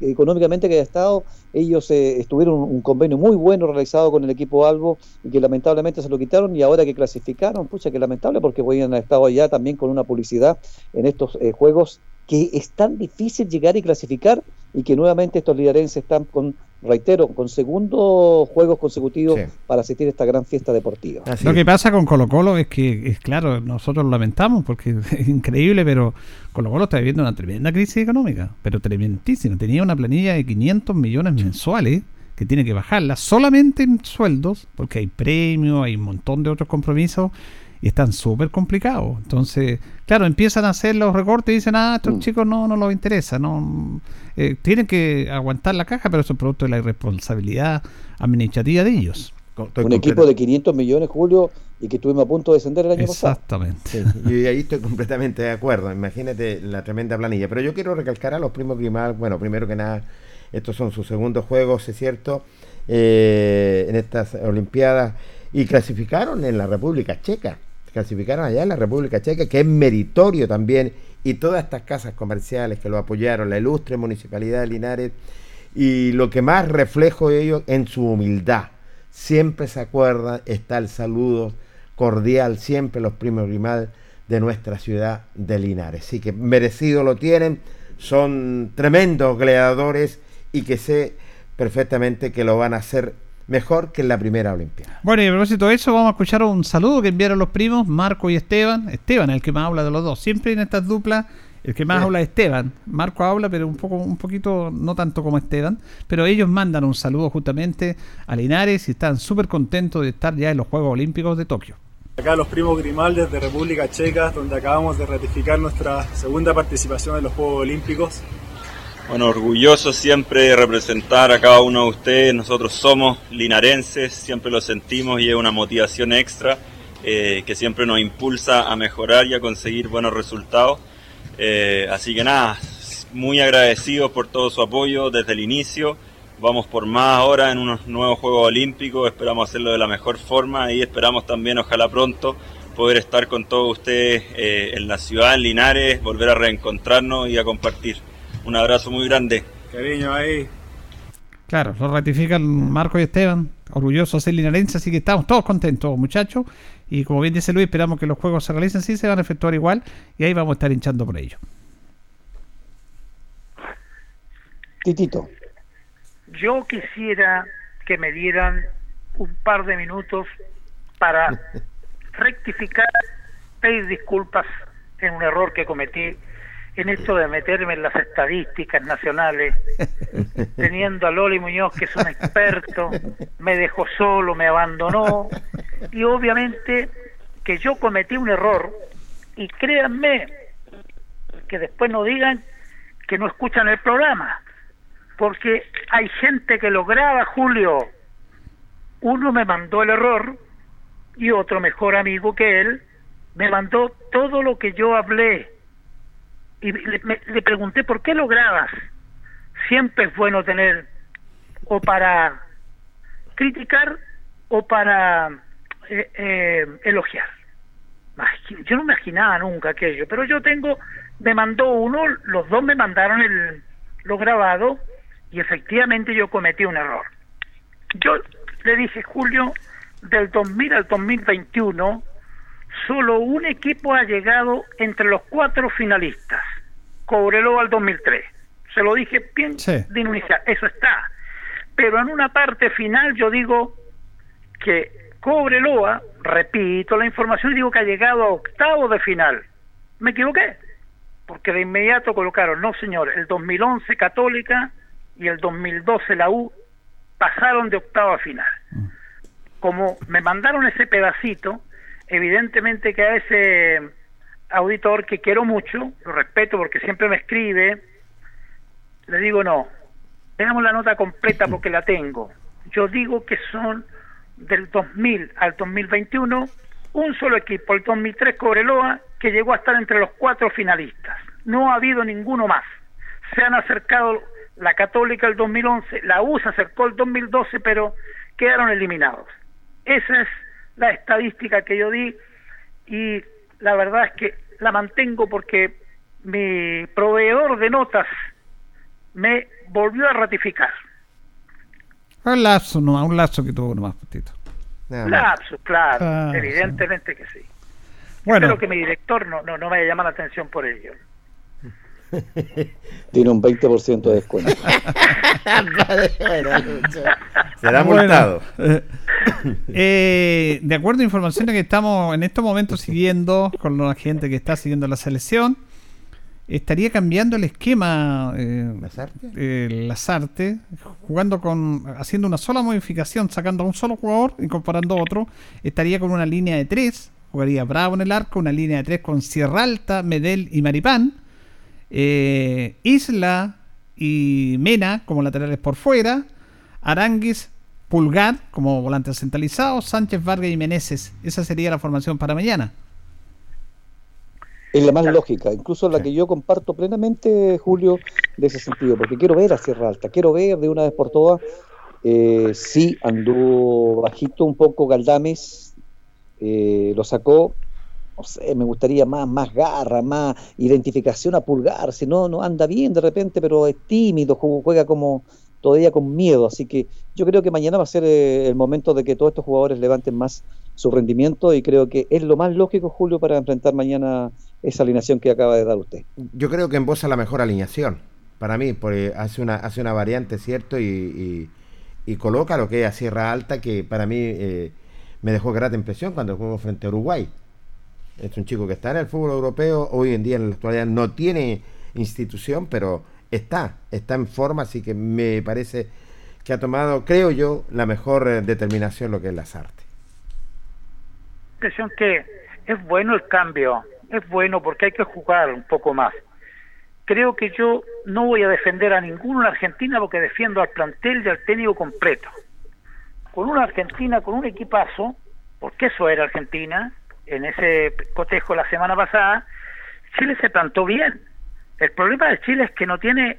Speaker 7: económicamente que haya estado, ellos eh, estuvieron un, un convenio muy bueno realizado con el equipo Albo y que lamentablemente se lo quitaron y ahora que clasificaron, pucha, que lamentable porque podían haber estado allá también con una publicidad en estos eh, juegos que es tan difícil llegar y clasificar y que nuevamente estos liderenses están con, reitero, con segundos juegos consecutivos
Speaker 5: Sí.
Speaker 7: para asistir a esta gran fiesta deportiva.
Speaker 5: Así
Speaker 1: Lo
Speaker 5: es.
Speaker 1: que pasa con Colo Colo es que, es claro, nosotros lo lamentamos porque es increíble, pero Colo Colo está viviendo una tremenda crisis económica, pero tremendísima. Tenía una planilla de 500 millones mensuales que tiene que bajarla solamente en sueldos, porque hay premios, hay un montón de otros compromisos y están súper complicados. Entonces, claro, empiezan a hacer los recortes y dicen, ah, estos chicos no, no les interesa, no eh, tienen que aguantar la caja, pero eso es producto de la irresponsabilidad administrativa de ellos.
Speaker 5: Estoy
Speaker 7: un equipo de 500 millones, Julio, y que estuvimos a punto de descender el año pasado.
Speaker 1: Exactamente.
Speaker 5: Sí, y ahí estoy completamente de acuerdo. Imagínate la tremenda planilla. Pero yo quiero recalcar a los primos Grimal. Bueno, primero que nada, estos son sus segundos juegos, es cierto, eh, en estas Olimpiadas. Y clasificaron en la República Checa. Clasificaron allá en la República Checa, que es meritorio también. Y todas estas casas comerciales que lo apoyaron, la ilustre Municipalidad de Linares. Y lo que más reflejo ellos en su humildad. Siempre se acuerdan, está el saludo cordial, siempre los primos Grimal de nuestra ciudad de Linares. Así que merecido lo tienen, son tremendos gladiadores y que sé perfectamente que lo van a hacer mejor que en la primera Olimpiada.
Speaker 1: Bueno, y a propósito de eso, vamos a escuchar un saludo que enviaron los primos, Marco y Esteban. Esteban es el que más habla de los dos. Siempre en estas duplas, el que más
Speaker 5: Sí.
Speaker 1: habla es Esteban. Marco habla, pero un poco, un poquito, no tanto como Esteban. Pero ellos mandan un saludo justamente a Linares y están súper contentos de estar ya en los Juegos Olímpicos de Tokio.
Speaker 11: Acá los primos Grimaldes de República Checa, donde acabamos de ratificar nuestra segunda participación en los Juegos Olímpicos.
Speaker 12: Bueno, orgulloso siempre de representar a cada uno de ustedes. Nosotros somos linarenses, siempre lo sentimos y es una motivación extra eh, que siempre nos impulsa a mejorar y a conseguir buenos resultados. Eh, así que nada, muy agradecidos por todo su apoyo desde el inicio. Vamos por más ahora en unos nuevos Juegos Olímpicos, esperamos hacerlo de la mejor forma y esperamos también, ojalá pronto, poder estar con todos ustedes eh, en la ciudad, en Linares, volver a reencontrarnos y a compartir. Un abrazo muy grande.
Speaker 11: Cariño ahí.
Speaker 1: Claro, lo ratifican Marco y Esteban, orgullosos de ser linarenses, así que estamos todos contentos, muchachos. Y como bien dice Luis, esperamos que los juegos se realicen, sí se van a efectuar igual, y ahí vamos a estar hinchando por ello.
Speaker 7: Titito.
Speaker 10: Yo quisiera que me dieran un par de minutos para rectificar, pedir disculpas en un error que cometí en esto de meterme en las estadísticas nacionales, teniendo a Loli Muñoz, que es un experto, me dejó solo, me abandonó, y obviamente que yo cometí un error, y créanme que después no digan que no escuchan el programa, porque hay gente que lo graba, Julio. Uno me mandó el error y otro mejor amigo que él me mandó todo lo que yo hablé. Y le, me- le pregunté, ¿por qué lo grabas? Siempre es bueno tener o para criticar o para eh, eh, elogiar. Yo no imaginaba nunca aquello, pero yo tengo, me mandó uno, los dos me mandaron el, lo grabado y efectivamente yo cometí un error. Yo le dije, Julio, del 2000 al 2021, solo un equipo ha llegado entre los cuatro finalistas. Cobreloa al 2003. Se lo dije bien
Speaker 1: Sí.
Speaker 10: de eso está. Pero en una parte final yo digo que Cobreloa, repito la información, y digo que ha llegado a octavo de final. Me equivoqué, porque de inmediato colocaron, no señor, el 2011 Católica y el 2012 la U pasaron de octavo a final. Como me mandaron ese pedacito, evidentemente que a ese auditor que quiero mucho, lo respeto porque siempre me escribe, le digo no, tengamos la nota completa porque la tengo. Yo digo que son del 2000 al 2021 un solo equipo, el 2003 Cobreloa, que llegó a estar entre los cuatro finalistas. No ha habido ninguno más. Se han acercado la Católica el 2011, la U se acercó el 2012, pero quedaron eliminados. Esa es la estadística que yo di y la verdad es que la mantengo porque mi proveedor de notas me volvió a ratificar.
Speaker 1: Un lazo nomás, un lazo que tuvo nomás, Tito.
Speaker 10: Lapsus, claro,
Speaker 1: Ah,
Speaker 10: evidentemente que sí.
Speaker 1: Bueno.
Speaker 10: Espero que mi director no, no, no me haya llamado la atención por ello.
Speaker 7: Tiene un 20% de descuento.
Speaker 5: Será
Speaker 1: Bueno,
Speaker 5: multado.
Speaker 1: eh, eh, de acuerdo a informaciones que estamos en estos momentos siguiendo con la gente que está siguiendo la selección, estaría cambiando el esquema eh, eh, Lazarte, jugando con, haciendo una sola modificación, sacando a un solo jugador, incorporando otro, estaría con una línea de tres, jugaría Bravo en el arco, una línea de tres con Sierra Alta, Medel y Maripán, eh, Isla y Mena como laterales por fuera, Aranguis, Pulgar como volantes centralizados, Sánchez, Vargas y Meneses. Esa sería la formación para mañana.
Speaker 7: Es la más lógica, incluso la que yo comparto plenamente, Julio, de ese sentido, porque quiero ver a Sierra Alta, quiero ver de una vez por todas, eh, sí anduvo bajito un poco Galdames, eh, lo sacó, no sé, me gustaría más, más garra, más identificación a Pulgar, si no, no anda bien de repente, pero es tímido, ju- juega como todavía con miedo, así que yo creo que mañana va a ser eh, el momento de que todos estos jugadores levanten más su rendimiento y creo que es lo más lógico, Julio, para enfrentar mañana esa alineación que acaba de dar usted.
Speaker 5: Yo creo que embosa la mejor alineación. Para mí, porque hace una, hace una variante, ¿cierto? Y, y- y coloca lo que es a Sierra Alta, que para mí eh, me dejó grata impresión cuando jugó frente a Uruguay. Es un chico que está en el fútbol europeo, hoy en día en la actualidad no tiene institución, pero está, está en forma, así que me parece que ha tomado, creo yo, la mejor eh, determinación lo que es las artes.
Speaker 10: impresión que es bueno el cambio, es bueno porque hay que jugar un poco más. Creo que yo no voy a defender a ninguno en Argentina porque defiendo al plantel y al técnico completo. Con una Argentina, con un equipazo, porque eso era Argentina, en ese cotejo la semana pasada, Chile se plantó bien. El problema de Chile es que no tiene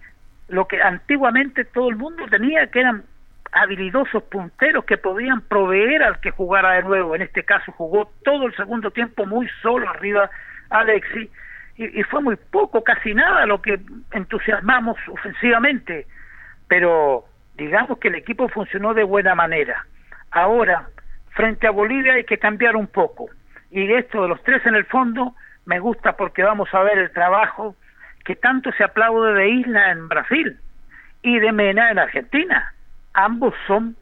Speaker 10: lo que antiguamente todo el mundo tenía, que eran habilidosos punteros que podían proveer al que jugara de nuevo. En este caso jugó todo el segundo tiempo muy solo arriba Alexi y, y fue muy poco, casi nada lo que entusiasmamos ofensivamente. Pero digamos que el equipo funcionó de buena manera. Ahora, frente a Bolivia hay que cambiar un poco. Y esto de los tres en el fondo me gusta porque vamos a ver el trabajo que tanto se aplaude de Isla en Brasil y de Mena en Argentina. Ambos son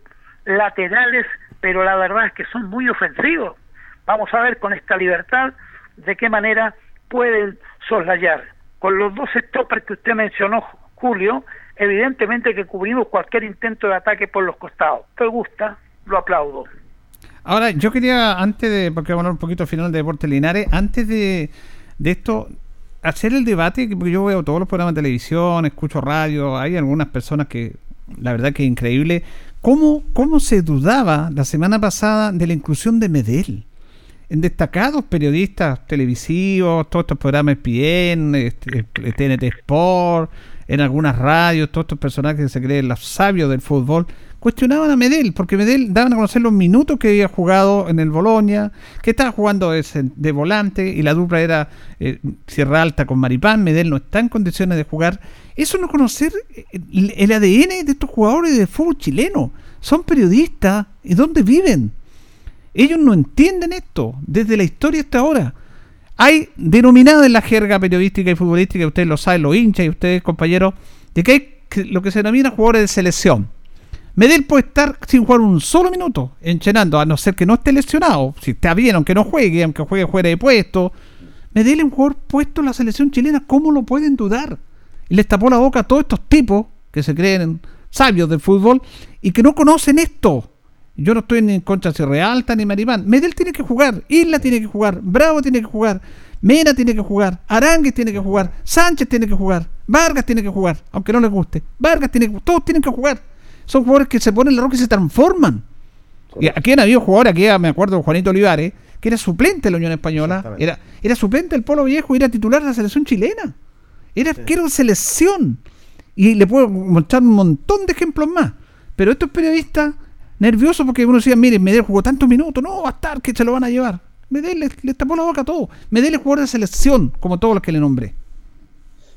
Speaker 10: laterales, pero la verdad es que son muy ofensivos. Vamos a ver con esta libertad de qué manera pueden soslayar. Con los dos stoppers que usted mencionó, Julio, evidentemente que cubrimos cualquier intento de ataque por los costados. ¿Te gusta? Lo aplaudo.
Speaker 1: Ahora, yo quería, antes de, porque vamos a hablar un poquito al final de Deportes Linares, antes de, de esto, hacer el debate, que- porque yo veo todos los programas de televisión, escucho radio, hay algunas personas que, la verdad que es increíble, cómo, cómo se dudaba la semana pasada de la inclusión de Medel. En destacados periodistas televisivos, todos estos programas ESPN, este, TNT Sport, en algunas radios, todos estos personajes que se creen los sabios del fútbol, cuestionaban a Medel, porque Medel daban a conocer los minutos que había jugado en el Bolonia, que estaba jugando de, volante y la dupla era eh, Sierra Alta con Maripán, Medel no está en condiciones de jugar. Eso no conocer el, el ADN de estos jugadores de fútbol chileno. Son periodistas y dónde viven. Ellos no entienden esto desde la historia hasta ahora. Hay denominado en la jerga periodística y futbolística, ustedes lo saben, los hinchas y ustedes, compañeros, de que hay lo que se denomina jugadores de selección. Medel puede estar sin jugar un solo minuto enchenando, a no ser que no esté lesionado. Si está bien, aunque no juegue, aunque juegue fuera de puesto. Medel es un jugador puesto en la selección chilena, ¿cómo lo pueden dudar? Y les tapó la boca a todos estos tipos que se creen sabios del fútbol y que no conocen esto. Yo no estoy ni en contra de Sierra Alta ni Maripán. Medel tiene que jugar, Isla tiene que jugar, Bravo tiene que jugar, Mena tiene que jugar, Arangues tiene que jugar, Sánchez tiene que jugar, Vargas tiene que jugar, aunque no les guste. Vargas tiene que todos tienen que jugar. Son jugadores que se ponen la roca y se transforman. Y aquí han habido jugadores, aquí me acuerdo Juanito Olivares, que era suplente de la Unión Española, era, era suplente del Polo Viejo y era titular de la selección chilena. Era arquero de selección. Y le puedo mostrar un montón de ejemplos más. Pero estos periodistas, nerviosos porque uno decía, miren, Medel jugó tantos minutos, no va a estar, que se lo van a llevar. Medel le, le tapó la boca a todo. Medel es jugador de selección, como todos los que le nombré.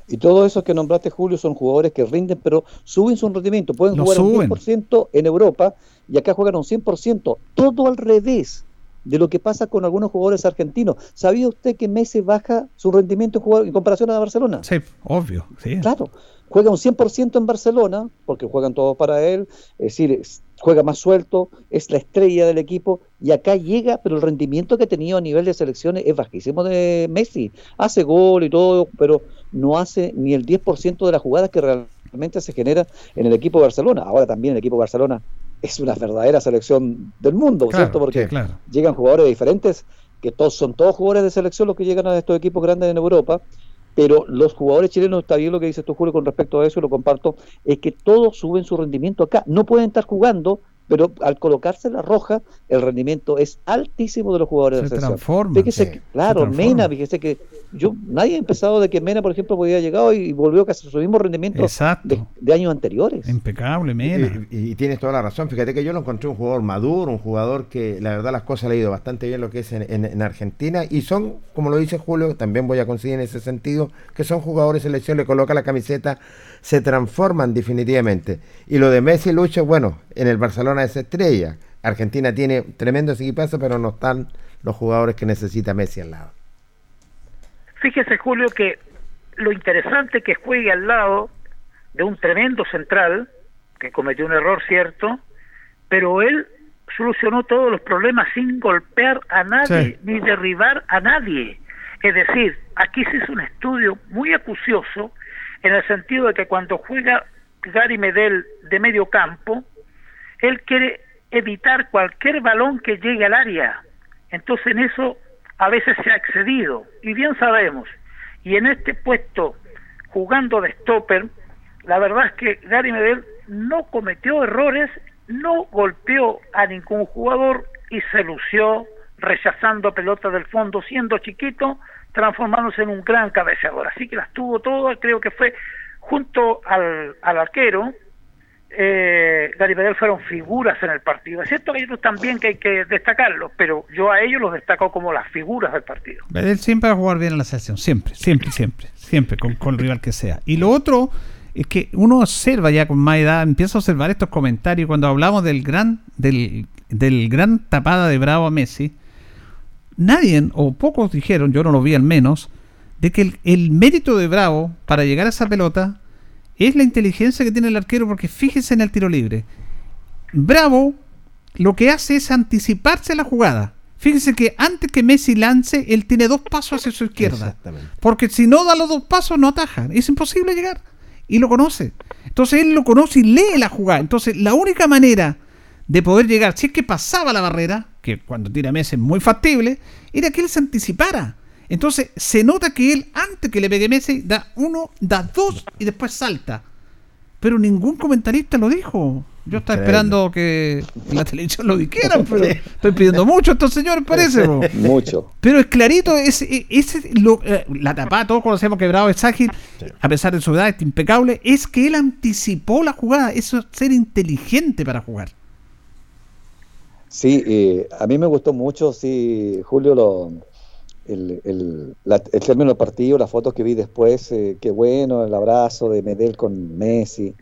Speaker 7: Y todos esos que nombraste, Julio, son jugadores que rinden, pero suben su rendimiento. Pueden jugar
Speaker 1: suben.
Speaker 7: un 10% en Europa y acá juegan un 100%. Todo al revés de lo que pasa con algunos jugadores argentinos. ¿Sabía usted que Messi baja su rendimiento en, comparación a Barcelona?
Speaker 1: Sí, obvio. Sí.
Speaker 7: Claro, juega un 100% en Barcelona, porque juegan todos para él, es decir, juega más suelto, es la estrella del equipo, y acá llega, pero el rendimiento que ha tenido a nivel de selecciones es bajísimo de Messi. Hace gol y todo, pero no hace ni el 10% de las jugadas que realmente se genera en el equipo de Barcelona. Ahora también el equipo de Barcelona es una verdadera selección del mundo,
Speaker 1: Claro,
Speaker 7: ¿cierto? Porque
Speaker 1: sí, claro.
Speaker 7: llegan jugadores diferentes, que todos son todos jugadores de selección los que llegan a estos equipos grandes en Europa, pero los jugadores chilenos, está bien lo que dices tú, Julio, con respecto a eso, y lo comparto, es que todos suben su rendimiento acá. No pueden estar jugando, pero al colocarse la roja, el rendimiento es altísimo de los jugadores
Speaker 1: Se
Speaker 7: de selección.
Speaker 1: transforman,
Speaker 7: Fíjese
Speaker 1: sí,
Speaker 7: que-
Speaker 1: se
Speaker 7: claro,
Speaker 1: transforman.
Speaker 7: Mena, fíjese que yo, nadie ha empezado de que Mena, por ejemplo, podía llegar y volvió casi a su mismo rendimiento de, de años anteriores.
Speaker 1: Impecable, Mena.
Speaker 5: Y, y tienes toda la razón. Fíjate que yo lo encontré un jugador maduro, un jugador que la verdad las cosas le ha ido bastante bien lo que es en, en- en Argentina. Y son, como lo dice Julio, también voy a coincidir en ese sentido, que son jugadores selección, le coloca la camiseta, se transforman definitivamente. Y lo de Messi y Lucho, bueno, en el Barcelona es estrella. Argentina tiene tremendos equipazos, pero no están los jugadores que necesita Messi al lado.
Speaker 10: Fíjese, Julio, que lo interesante que juegue al lado de un tremendo central, que cometió un error cierto, pero él solucionó todos los problemas sin golpear a nadie
Speaker 13: Sí.
Speaker 10: ni derribar a nadie. Es decir, aquí se hizo un estudio muy acucioso en el sentido de que cuando juega Gary Medel de medio campo, él quiere evitar cualquier balón que llegue al área. Entonces en eso a veces se ha excedido. Y bien sabemos, y en este puesto, jugando de stopper, la verdad es que Gary Medel no cometió errores, no golpeó a ningún jugador y se lució rechazando pelotas del fondo, siendo chiquito, transformándose en un gran cabeceador. Así que las tuvo todas, creo que fue junto al, al arquero, eh, Gary Medel fueron figuras en el partido. Es cierto que hay otros también que hay que destacarlos, pero yo a ellos los destaco como las figuras del partido.
Speaker 1: Él siempre va a jugar bien en la selección, siempre, siempre, siempre, siempre, con, con el rival que sea. Y lo otro es que uno observa ya con más edad, empieza a observar estos comentarios cuando hablamos del gran, del, del gran tapada de Bravo a Messi. Nadie, o pocos dijeron, yo no lo vi al menos, de que el, el mérito de Bravo para llegar a esa pelota es la inteligencia que tiene el arquero, porque fíjese en el tiro libre. Bravo lo que hace es anticiparse a la jugada. Fíjese que antes que Messi lance, él tiene dos pasos hacia su izquierda. Porque si no da los dos pasos, no ataja. Es imposible llegar. Y lo conoce. Entonces él lo conoce y lee la jugada. Entonces la única manera de poder llegar, si es que pasaba la barrera, que cuando tira Messi es muy factible, era que él se anticipara. Entonces se nota que él, antes que le pegue Messi, da uno, da dos y después salta. Pero ningún comentarista lo dijo. Yo estaba esperando que la televisión lo dijeran, pero estoy pidiendo mucho a estos señores, parece.
Speaker 7: Mucho.
Speaker 1: Pero es clarito, es, es- es lo- eh, la tapada, todos conocemos que Bravo es ágil, a pesar de su edad, es impecable, es que él anticipó la jugada, eso es ser inteligente para jugar.
Speaker 7: Sí, eh, a mí me gustó mucho, sí, Julio, lo, el, el, la- el término del partido, las fotos que vi después, eh, qué bueno, el abrazo de Medel con Messi.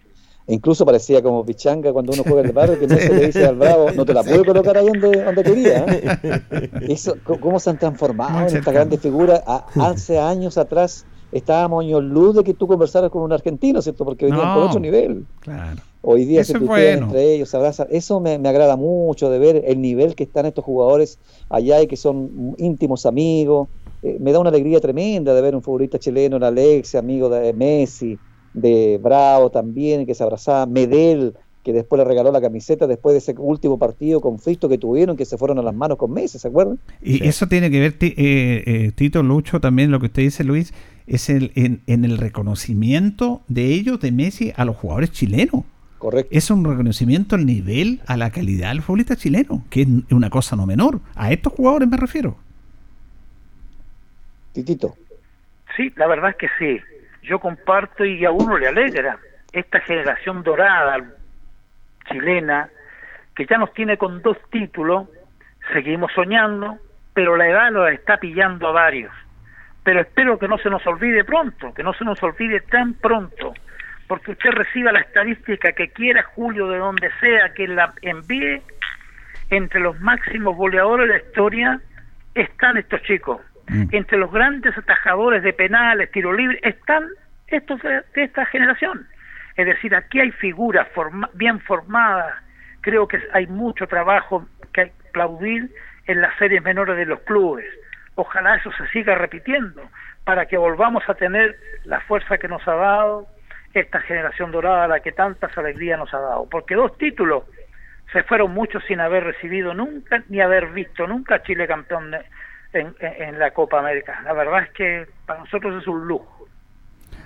Speaker 7: E incluso parecía como pichanga cuando uno juega en el barrio, que Messi le dice al Bravo, no te la puedo colocar ahí donde, donde quería. ¿eh?". Eso, ¿Cómo se han transformado en esta grande figura? A- hace años atrás estábamos años luz de que tú conversaras con un argentino, ¿cierto? Porque venían
Speaker 1: No.
Speaker 7: por otro nivel.
Speaker 1: Claro.
Speaker 7: Hoy día
Speaker 1: Eso
Speaker 7: se
Speaker 1: bueno.
Speaker 7: entre ellos, se abrazan. Eso me, me agrada mucho de ver el nivel que están estos jugadores allá y que son íntimos amigos. Eh, me da una alegría tremenda de ver un futbolista chileno, el Alex, amigo de Messi, de Bravo también, que se abrazaba, Medel, que después le regaló la camiseta después de ese último partido conflicto que tuvieron, que se fueron a las manos con Messi, ¿se acuerdan?
Speaker 1: Y eso tiene que ver, eh, eh, Tito Lucho, también lo que usted dice, Luis, es el, en, en el reconocimiento de ellos, de Messi, a los jugadores chilenos.
Speaker 7: Correcto.
Speaker 1: Es un reconocimiento al nivel, a la calidad del futbolista chileno, que es una cosa no menor. A estos jugadores me refiero.
Speaker 7: Titito.
Speaker 10: Sí, la verdad es que sí. Yo comparto y a uno le alegra esta generación dorada chilena que ya nos tiene con dos títulos. Seguimos soñando, pero la edad lo está pillando a varios. pero espero que no se nos olvide pronto, que no se nos olvide tan pronto, porque usted reciba la estadística que quiera, Julio, de donde sea, que la envíe, entre los máximos goleadores de la historia están estos chicos. Entre los grandes atajadores de penales, tiro libre, están estos de, de esta generación. Es decir, aquí hay figuras forma- bien formadas. Creo que hay mucho trabajo que aplaudir en las series menores de los clubes. Ojalá eso se siga repitiendo para que volvamos a tener la fuerza que nos ha dado esta generación dorada, la que tantas alegrías nos ha dado. Porque dos títulos se fueron muchos sin haber recibido nunca, ni haber visto nunca a Chile campeón en, la Copa América. La verdad es que para nosotros es un lujo.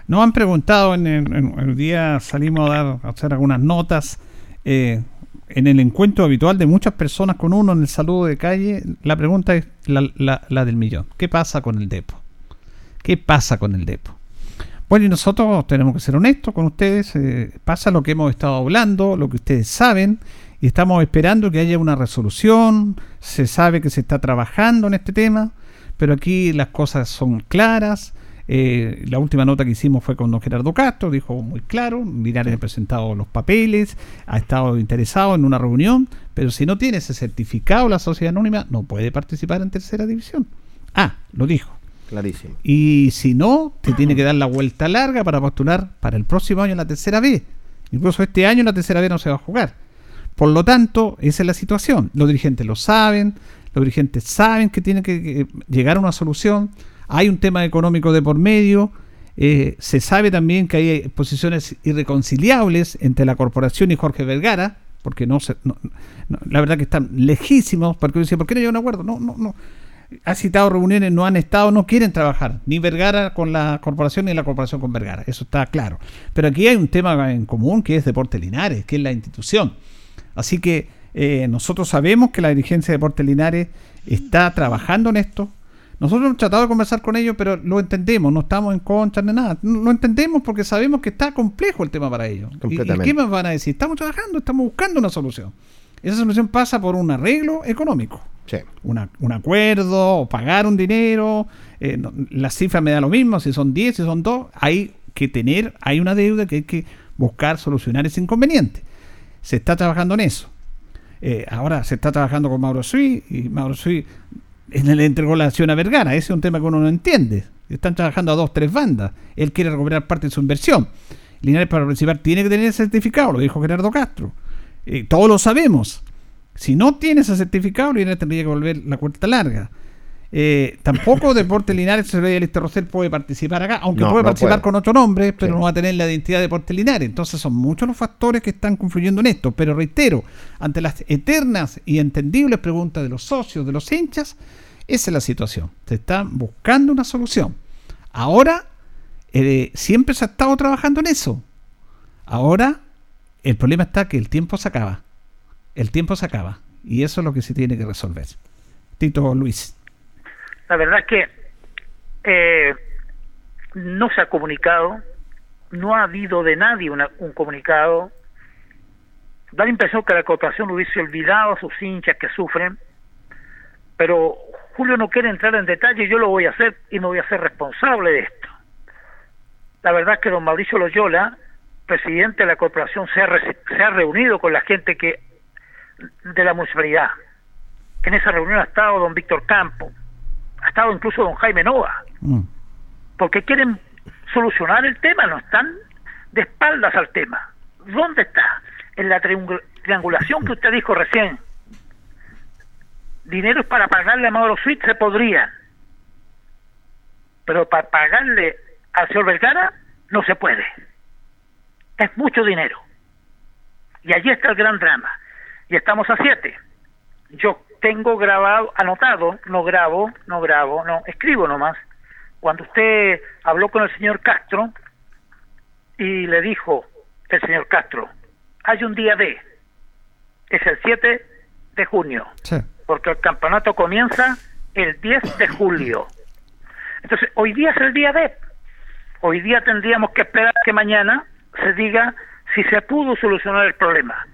Speaker 1: Nos han preguntado, en el, en el día salimos a, dar, a hacer algunas notas, eh, en el encuentro habitual de muchas personas con uno en el saludo de calle, la pregunta es la, la- la del millón. ¿Qué pasa con el depo? ¿Qué pasa con el depo? Bueno, y nosotros tenemos que ser honestos con ustedes. eh, pasa lo que hemos estado hablando, lo que ustedes saben, y estamos esperando que haya una resolución. Se sabe que se está trabajando en este tema, pero aquí las cosas son claras. Eh, la última nota que hicimos fue con don Gerardo Castro, dijo muy claro, Linares ha presentado los papeles, ha estado interesado en una reunión, pero si no tiene ese certificado la sociedad anónima, no puede participar en tercera división. Ah, lo dijo.
Speaker 5: Clarísimo.
Speaker 1: Y si no, te tiene que dar la vuelta larga para postular para el próximo año en la tercera B. Incluso este año en la tercera B no se va a jugar. Por lo tanto, esa es la situación. Los dirigentes lo saben, los dirigentes saben que tienen que llegar a una solución. Hay un tema económico de por medio. eh, se sabe también que hay posiciones irreconciliables entre la corporación y Jorge Vergara, porque no se, no- no- la verdad que están lejísimos, porque uno dice, ¿por qué no llega un acuerdo? No, no, no. Ha citado reuniones, no han estado, no quieren trabajar, ni Vergara con la corporación ni la corporación con Vergara, eso está claro. Pero aquí hay un tema en común que es Deporte Linares, que es la institución. Así que eh, nosotros sabemos que la dirigencia de Deporte Linares está trabajando en esto. Nosotros hemos tratado de conversar con ellos, pero lo entendemos, no estamos en contra ni nada. Lo entendemos porque sabemos que está complejo el tema para ellos. ¿Y- ¿Y, qué más van a decir? Estamos trabajando, estamos buscando una solución. Esa solución pasa por un arreglo económico.
Speaker 5: Sí.
Speaker 1: Una- un acuerdo, o pagar un dinero, eh, no- la cifra me da lo mismo, si son 10, si son 2, hay que tener, hay una deuda que hay que buscar solucionar ese inconveniente. Se está trabajando en eso. Eh, ahora se está trabajando con Mauro Sui y Mauro Sui le entregó la acción a Vergara. Ese es un tema que uno no entiende. Están trabajando a dos, tres bandas. Él quiere recuperar parte de su inversión. Linares para participar tiene que tener ese certificado, lo dijo Gerardo Castro. Eh, todos lo sabemos. Si no tiene ese certificado, Linares tendría que volver la cuenta larga. Eh, tampoco Deporte Linares, Lister Rosell puede participar acá, aunque
Speaker 5: No,
Speaker 1: puede
Speaker 5: no
Speaker 1: participar
Speaker 5: puede.
Speaker 1: con otro nombre, pero no va a tener la identidad de Deporte Linares. Entonces son muchos los factores que están confluyendo en esto. Pero reitero, ante las eternas y entendibles preguntas de los socios, de los hinchas, esa es la situación. Se están buscando una solución. Ahora, eh, siempre se ha estado trabajando en eso. Ahora, el problema está que el tiempo se acaba. El tiempo se acaba. Y eso es lo que se tiene que resolver. Tito Luis.
Speaker 10: La verdad es que eh, no se ha comunicado, no ha habido de nadie una- un comunicado. Da la impresión que la corporación hubiese olvidado a sus hinchas que sufren, pero Julio no quiere entrar en detalle, yo lo voy a hacer y me voy a hacer responsable de esto. La verdad es que don Mauricio Loyola, presidente de la corporación, se ha, re- se ha reunido con la gente que de la municipalidad. En esa reunión ha estado don Víctor Campo, ha estado incluso don Jaime Nova, porque quieren solucionar el tema, no están de espaldas al tema. ¿Dónde está? En la triangul- triangulación que usted dijo recién. Dinero para pagarle a Mauro Suite se podría, pero para pagarle al señor Vergara no se puede. Es mucho dinero. Y allí está el gran drama. Y estamos a siete. Yo tengo grabado, anotado, no grabo, no grabo, no, escribo nomás. Cuando usted habló con el señor Castro y le dijo el señor Castro, hay un día D, es el 7 de junio, porque el campeonato comienza el 10 de julio. Entonces, hoy día es el día D. Hoy día tendríamos que esperar que mañana se diga si se pudo solucionar el problema.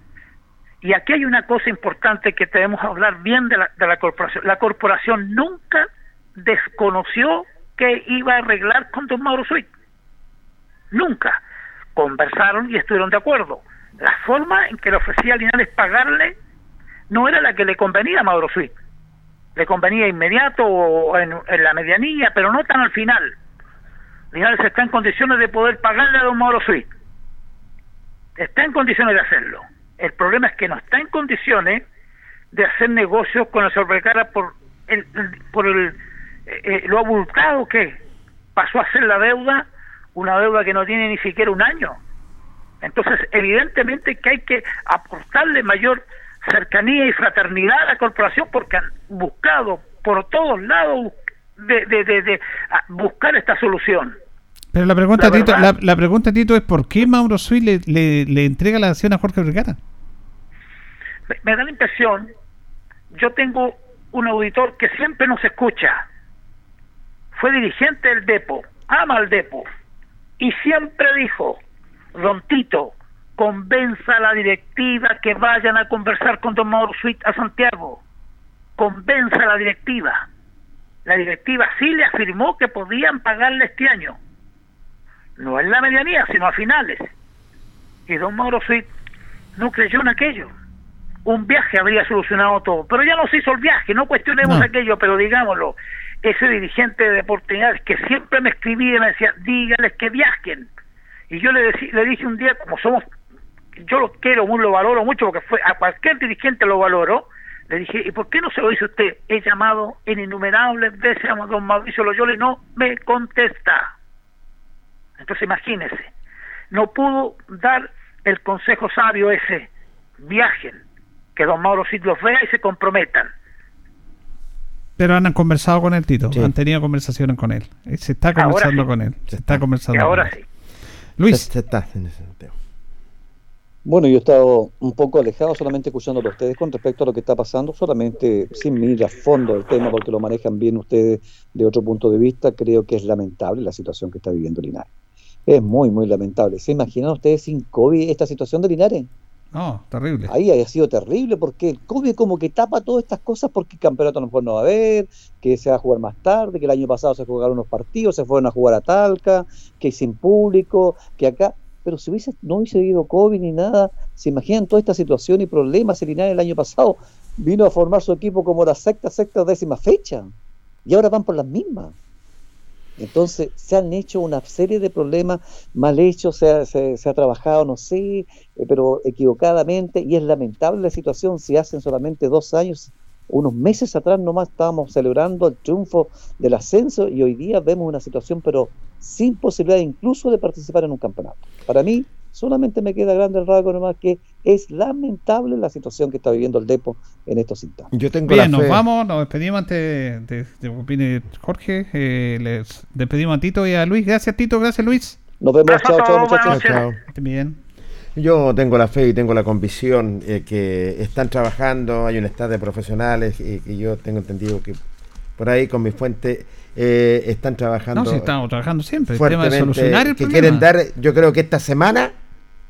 Speaker 10: Y aquí hay una cosa importante que debemos hablar bien de la, de la corporación. La corporación nunca desconoció que iba a arreglar con don Mauro Suit. Nunca. Conversaron y estuvieron de acuerdo. La forma en que le ofrecía Linares pagarle no era la que le convenía a Mauro Suit. Le convenía inmediato o en, la medianía, pero no tan al final. Linares está en condiciones de poder pagarle a don Mauro Suit. Está en condiciones de hacerlo. El problema es que no está en condiciones de hacer negocios con el sobrecarga por el, por el eh, eh, lo abultado que pasó a ser la deuda, una deuda que no tiene ni siquiera un año. Entonces, evidentemente que hay que aportarle mayor cercanía y fraternidad a la corporación porque han buscado por todos lados de, de, de- buscar esta solución.
Speaker 1: Pero la pregunta,
Speaker 10: La
Speaker 1: Tito, la, pregunta, Tito, es ¿por qué Mauro Sui le, le, le entrega la acción a Jorge Vergara?
Speaker 10: me, me da la impresión, yo tengo un auditor que siempre nos escucha, fue dirigente del Depo, ama al Depo, y siempre dijo, Don Tito, convenza a la directiva que vayan a conversar con Don Mauro Suite a Santiago, convenza a la directiva. La directiva sí le afirmó que podían pagarle este año, no en la medianía, sino a finales. Y Don Mauro Suite no creyó en aquello un viaje habría solucionado todo. Pero ya no se hizo el viaje, no cuestionemos
Speaker 1: No.
Speaker 10: aquello, pero digámoslo, ese dirigente de oportunidades que siempre me escribía y me decía, dígales que viajen. Y yo le, decí- le dije un día, como somos, yo lo quiero, lo valoro mucho, porque fue a cualquier dirigente lo valoro, le dije, ¿y por qué no se lo dice usted? He llamado en innumerables veces a don Mauricio Loyola y no me contesta. Entonces imagínese, no pudo dar el consejo sabio ese, viajen, que don Mauro sí los vea y se comprometan.
Speaker 1: Pero han conversado con él, Tito. Han tenido conversaciones con él. Eh, Se está conversando
Speaker 10: sí.
Speaker 1: con él. Se está conversando
Speaker 10: Y ahora
Speaker 1: con él.
Speaker 10: sí.
Speaker 1: Luis.
Speaker 5: Se- se está en ese sentido.
Speaker 7: Bueno, yo he estado un poco alejado solamente escuchándolo a ustedes con respecto a lo que está pasando, solamente sin mirar a fondo el tema porque lo manejan bien ustedes de otro punto de vista. Creo que es lamentable la situación que está viviendo Linares. Es muy, muy lamentable. ¿Se imaginan ustedes sin COVID esta situación de Linares?
Speaker 1: No, terrible.
Speaker 7: Ahí ha sido terrible porque el COVID como que tapa todas estas cosas porque el campeonato a lo mejor no va a haber, que se va a jugar más tarde, que el año pasado se jugaron unos partidos, se fueron a jugar a Talca, que sin público, que acá... Pero si hubiese, no hubiese habido COVID ni nada, ¿se imaginan toda esta situación y problemas? El Linares el año pasado vino a formar su equipo como la sexta, sexta, décima fecha y ahora van por las mismas. Entonces se han hecho una serie de problemas mal hechos, se ha, se- ha trabajado, no sé, eh, pero equivocadamente y es lamentable la situación si hacen solamente dos años, unos meses atrás nomás estábamos celebrando el triunfo del ascenso y hoy día vemos una situación pero sin posibilidad incluso de participar en un campeonato. Para mí solamente me queda grande el rasgo nomás que es lamentable la situación que está viviendo el Depo en estos instantes.
Speaker 5: Yo tengo
Speaker 1: Bien,
Speaker 5: la
Speaker 1: nos
Speaker 5: fe-
Speaker 1: vamos, nos despedimos antes de, que opine Jorge. eh, les despedimos a Tito y a Luis. Gracias, Tito. Gracias, Luis.
Speaker 7: Nos vemos. Chao, chao, muchachos.
Speaker 5: Chao,
Speaker 1: Bien.
Speaker 5: Yo tengo la fe y tengo la convicción eh, que están trabajando, hay un estado de profesionales y, y yo tengo entendido que por ahí con mi fuente eh, están trabajando
Speaker 1: No, si estamos trabajando siempre. El tema de
Speaker 5: fuertemente,
Speaker 1: solucionar el
Speaker 5: que
Speaker 1: problema.
Speaker 5: quieren dar, yo creo que esta semana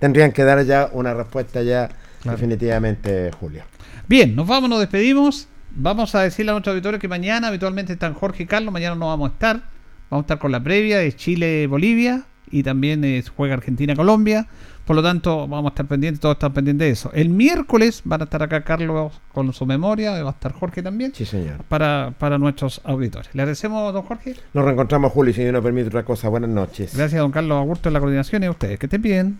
Speaker 5: tendrían que dar ya una respuesta ya
Speaker 1: Claro.
Speaker 5: definitivamente, Julio.
Speaker 1: Bien, nos vamos, nos despedimos. Vamos a decirle a nuestros auditores que mañana habitualmente están Jorge y Carlos. Mañana no vamos a estar. Vamos a estar con la previa de Chile-Bolivia y también eh, juega Argentina-Colombia. Por lo tanto, vamos a estar pendientes, todos están pendientes de eso. El miércoles van a estar acá Carlos con su memoria, va a estar Jorge también.
Speaker 5: Sí, señor.
Speaker 1: Para, para nuestros auditores. Le agradecemos, don Jorge.
Speaker 5: Nos reencontramos, Julio, si Dios nos permite otra cosa. Buenas noches.
Speaker 1: Gracias, don Carlos Augusto, en la coordinación y a ustedes. Que estén bien.